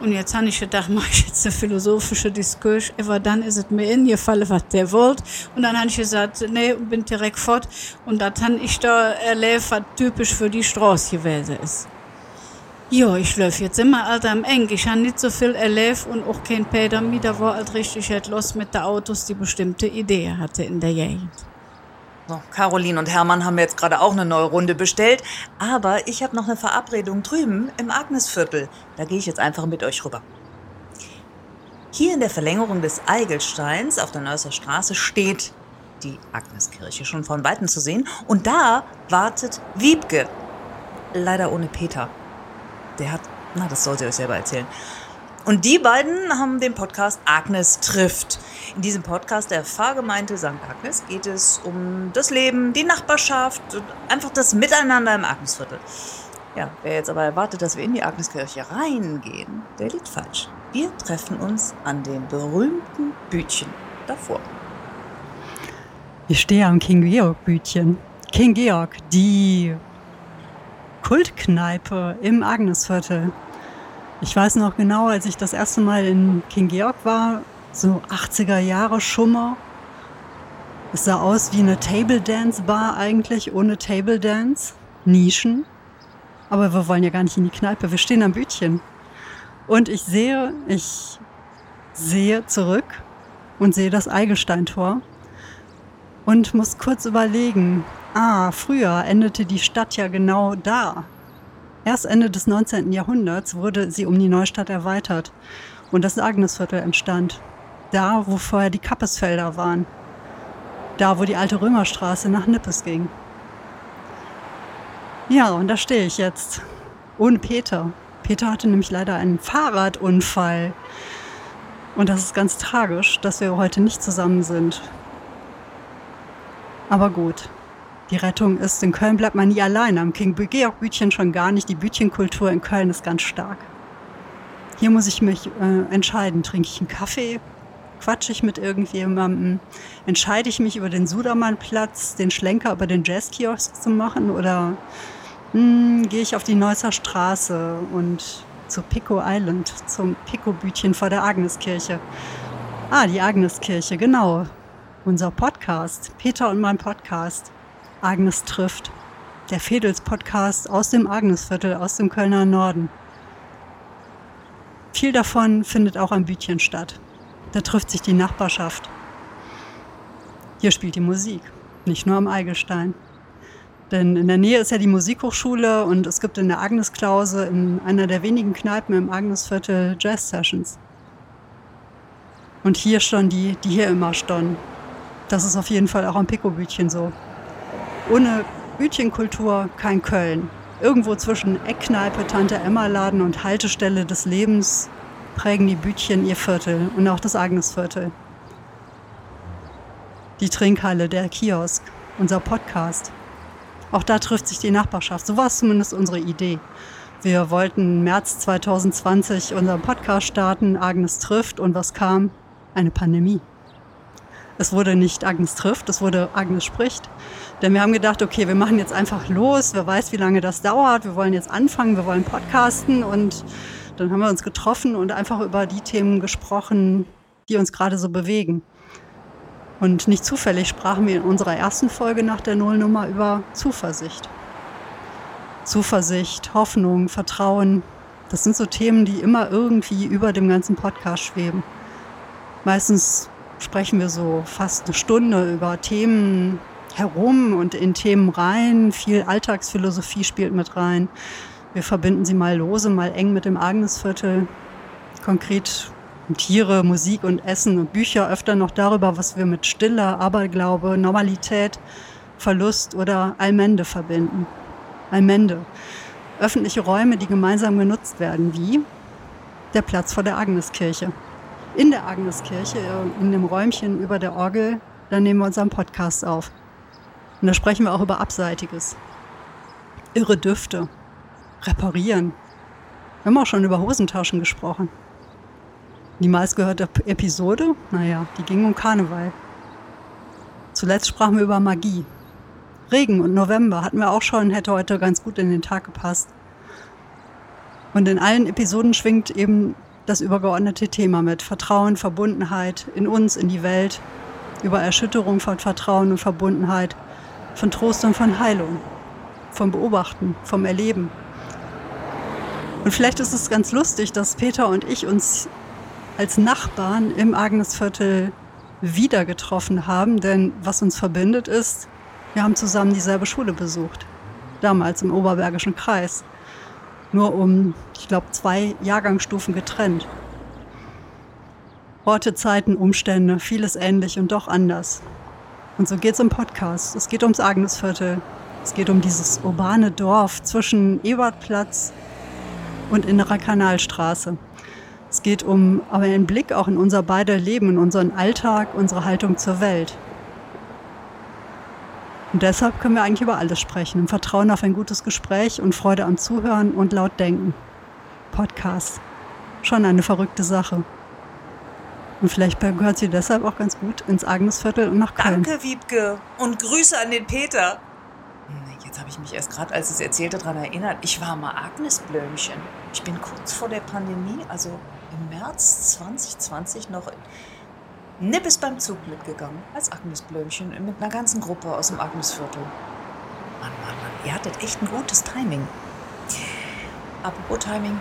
Und jetzt habe ich gedacht, mache ich jetzt eine philosophische Diskurs, aber dann ist es mir ingefallen, was der wollte. Und dann habe ich gesagt, nee, und bin direkt fort. Und das habe ich da erlebt, was typisch für die Straße gewesen ist. Ja, ich läufe jetzt immer alt am Eng. Ich habe nicht so viel erlebt und auch kein Peter mit. Da war halt richtig halt los mit den Autos, die bestimmte Ideen hatte in der Gegend. So, Caroline und Hermann haben jetzt gerade auch eine neue Runde bestellt. Aber ich habe noch eine Verabredung drüben im Agnesviertel. Da gehe ich jetzt einfach mit euch rüber. Hier in der Verlängerung des Eigelsteins auf der Neusser Straße steht die Agneskirche schon von Weitem zu sehen. Und da wartet Wiebke. Leider ohne Peter. Der hat, na, das soll sie euch selber erzählen. Und die beiden haben den Podcast Agnes trifft. In diesem Podcast der Pfarrgemeinde St. Agnes geht es um das Leben, die Nachbarschaft und einfach das Miteinander im Agnesviertel. Ja, wer jetzt aber erwartet, dass wir in die Agneskirche reingehen, der liegt falsch. Wir treffen uns an dem berühmten Bütchen davor. Ich stehe am King Georg Bütchen. King Georg, die Kultkneipe im Agnesviertel. Ich weiß noch genau, als ich das erste Mal in King Georg war, so 80er Jahre Schummer. Es sah aus wie eine Table Dance Bar eigentlich, ohne Table Dance, Nischen. Aber wir wollen ja gar nicht in die Kneipe, wir stehen am Bütchen. Und ich sehe, ich sehe zurück und sehe das Eigelsteintor und muss kurz überlegen, ah, früher endete die Stadt ja genau da. Erst Ende des 19. Jahrhunderts wurde sie um die Neustadt erweitert und das Agnesviertel entstand. Da, wo vorher die Kappesfelder waren. Da, wo die alte Römerstraße nach Nippes ging. Ja, und da stehe ich jetzt. Ohne Peter. Peter hatte nämlich leider einen Fahrradunfall. Und das ist ganz tragisch, dass wir heute nicht zusammen sind. Aber gut, die Rettung ist, in Köln bleibt man nie allein. Am King Georg Bütchen schon gar nicht. Die Bütchenkultur in Köln ist ganz stark. Hier muss ich mich äh, entscheiden. Trinke ich einen Kaffee? Quatsche ich mit irgendjemandem? Entscheide ich mich über den Sudermannplatz, den Schlenker über den Jazzkiosk zu machen? Oder hm, gehe ich auf die Neusser Straße und zu Pico Island, zum Pico-Bütchen vor der Agneskirche? Ah, die Agneskirche, genau. Unser Podcast, Peter und mein Podcast. Agnes trifft. Der Fedels-Podcast aus dem Agnesviertel, aus dem Kölner Norden. Viel davon findet auch am Bütchen statt. Da trifft sich die Nachbarschaft. Hier spielt die Musik, nicht nur am Eigelstein. Denn in der Nähe ist ja die Musikhochschule und es gibt in der Agnesklause in einer der wenigen Kneipen im Agnesviertel Jazz-Sessions. Und hier schon die, die hier immer stehen. Das ist auf jeden Fall auch am Pico-Bütchen so. Ohne Bütchenkultur kein Köln. Irgendwo zwischen Eckkneipe, Tante Emma Laden und Haltestelle des Lebens prägen die Bütchen ihr Viertel und auch das Agnesviertel. Die Trinkhalle, der Kiosk, unser Podcast. Auch da trifft sich die Nachbarschaft. So war es zumindest unsere Idee. Wir wollten im März 2020 unseren Podcast starten, Agnes trifft und was kam? Eine Pandemie. Es wurde nicht Agnes trifft, es wurde Agnes spricht. Denn wir haben gedacht, okay, wir machen jetzt einfach los. Wer weiß, wie lange das dauert. Wir wollen jetzt anfangen, wir wollen podcasten. Und dann haben wir uns getroffen und einfach über die Themen gesprochen, die uns gerade so bewegen. Und nicht zufällig sprachen wir in unserer ersten Folge nach der Nullnummer über Zuversicht. Zuversicht, Hoffnung, Vertrauen. Das sind so Themen, die immer irgendwie über dem ganzen Podcast schweben. Meistens sprechen wir so fast eine Stunde über Themen herum und in Themen rein. Viel Alltagsphilosophie spielt mit rein. Wir verbinden sie mal lose, mal eng mit dem Agnesviertel. Konkret Tiere, Musik und Essen und Bücher öfter noch darüber, was wir mit Stille, Aberglaube, Normalität, Verlust oder Allmende verbinden. Allmende. Öffentliche Räume, die gemeinsam genutzt werden, wie der Platz vor der Agneskirche. In der Agneskirche, in dem Räumchen über der Orgel, da nehmen wir unseren Podcast auf. Und da sprechen wir auch über Abseitiges. Irre Düfte. Reparieren. Wir haben auch schon über Hosentaschen gesprochen. Die meistgehörte Episode, naja, die ging um Karneval. Zuletzt sprachen wir über Magie. Regen und November hatten wir auch schon, hätte heute ganz gut in den Tag gepasst. Und in allen Episoden schwingt eben das übergeordnete Thema mit Vertrauen, Verbundenheit in uns, in die Welt, über Erschütterung von Vertrauen und Verbundenheit, von Trost und von Heilung, vom Beobachten, vom Erleben. Und vielleicht ist es ganz lustig, dass Peter und ich uns als Nachbarn im Agnesviertel wieder getroffen haben, denn was uns verbindet ist, wir haben zusammen dieselbe Schule besucht, damals im Oberbergischen Kreis, nur um, ich glaube, zwei Jahrgangsstufen getrennt. Orte, Zeiten, Umstände, vieles ähnlich und doch anders. Und so geht es im Podcast. Es geht ums Agnesviertel. Es geht um dieses urbane Dorf zwischen Ebertplatz und Innerer Kanalstraße. Es geht um aber einen Blick auch in unser beider Leben, in unseren Alltag, unsere Haltung zur Welt. Und deshalb können wir eigentlich über alles sprechen, im Vertrauen auf ein gutes Gespräch und Freude am Zuhören und laut denken. Podcast. Schon eine verrückte Sache. Und vielleicht gehört sie deshalb auch ganz gut ins Agnesviertel und nach Köln. Danke, Wiebke. Und Grüße an den Peter. Jetzt habe ich mich erst gerade, als es erzählte, daran erinnert. Ich war mal Agnesblömchen. Ich bin kurz vor der Pandemie, also im März 2020 noch nippes beim Zug mitgegangen. Als Agnesblömchen mit einer ganzen Gruppe aus dem Agnesviertel. Mann, Mann, Mann. Ihr hattet echt ein gutes Timing. Apropos Timing.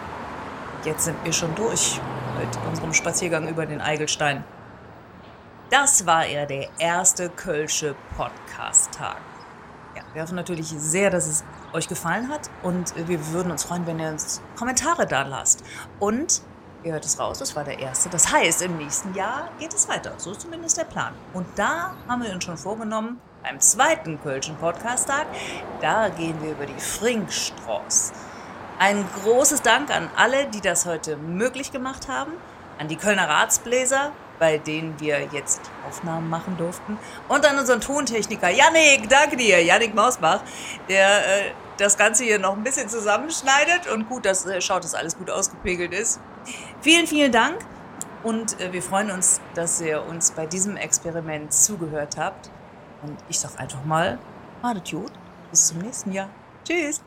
Jetzt sind wir schon durch mit unserem Spaziergang über den Eigelstein. Das war ja der erste Kölsche Podcast-Tag. Ja, wir hoffen natürlich sehr, dass es euch gefallen hat und wir würden uns freuen, wenn ihr uns Kommentare da lasst. Und ihr hört es raus, das war der erste. Das heißt, im nächsten Jahr geht es weiter. So ist zumindest der Plan. Und da haben wir uns schon vorgenommen, beim zweiten Kölschen Podcast-Tag, da gehen wir über die Frinkstraße. Ein großes Dank an alle, die das heute möglich gemacht haben, an die Kölner Ratsbläser, bei denen wir jetzt Aufnahmen machen durften, und an unseren Tontechniker Yannick, danke dir, Yannick Mausbach, der äh, das Ganze hier noch ein bisschen zusammenschneidet und gut, dass äh, schaut, dass alles gut ausgepegelt ist. Vielen, vielen Dank und äh, wir freuen uns, dass ihr uns bei diesem Experiment zugehört habt. Und ich sag einfach mal, madet gut, bis zum nächsten Jahr. Tschüss.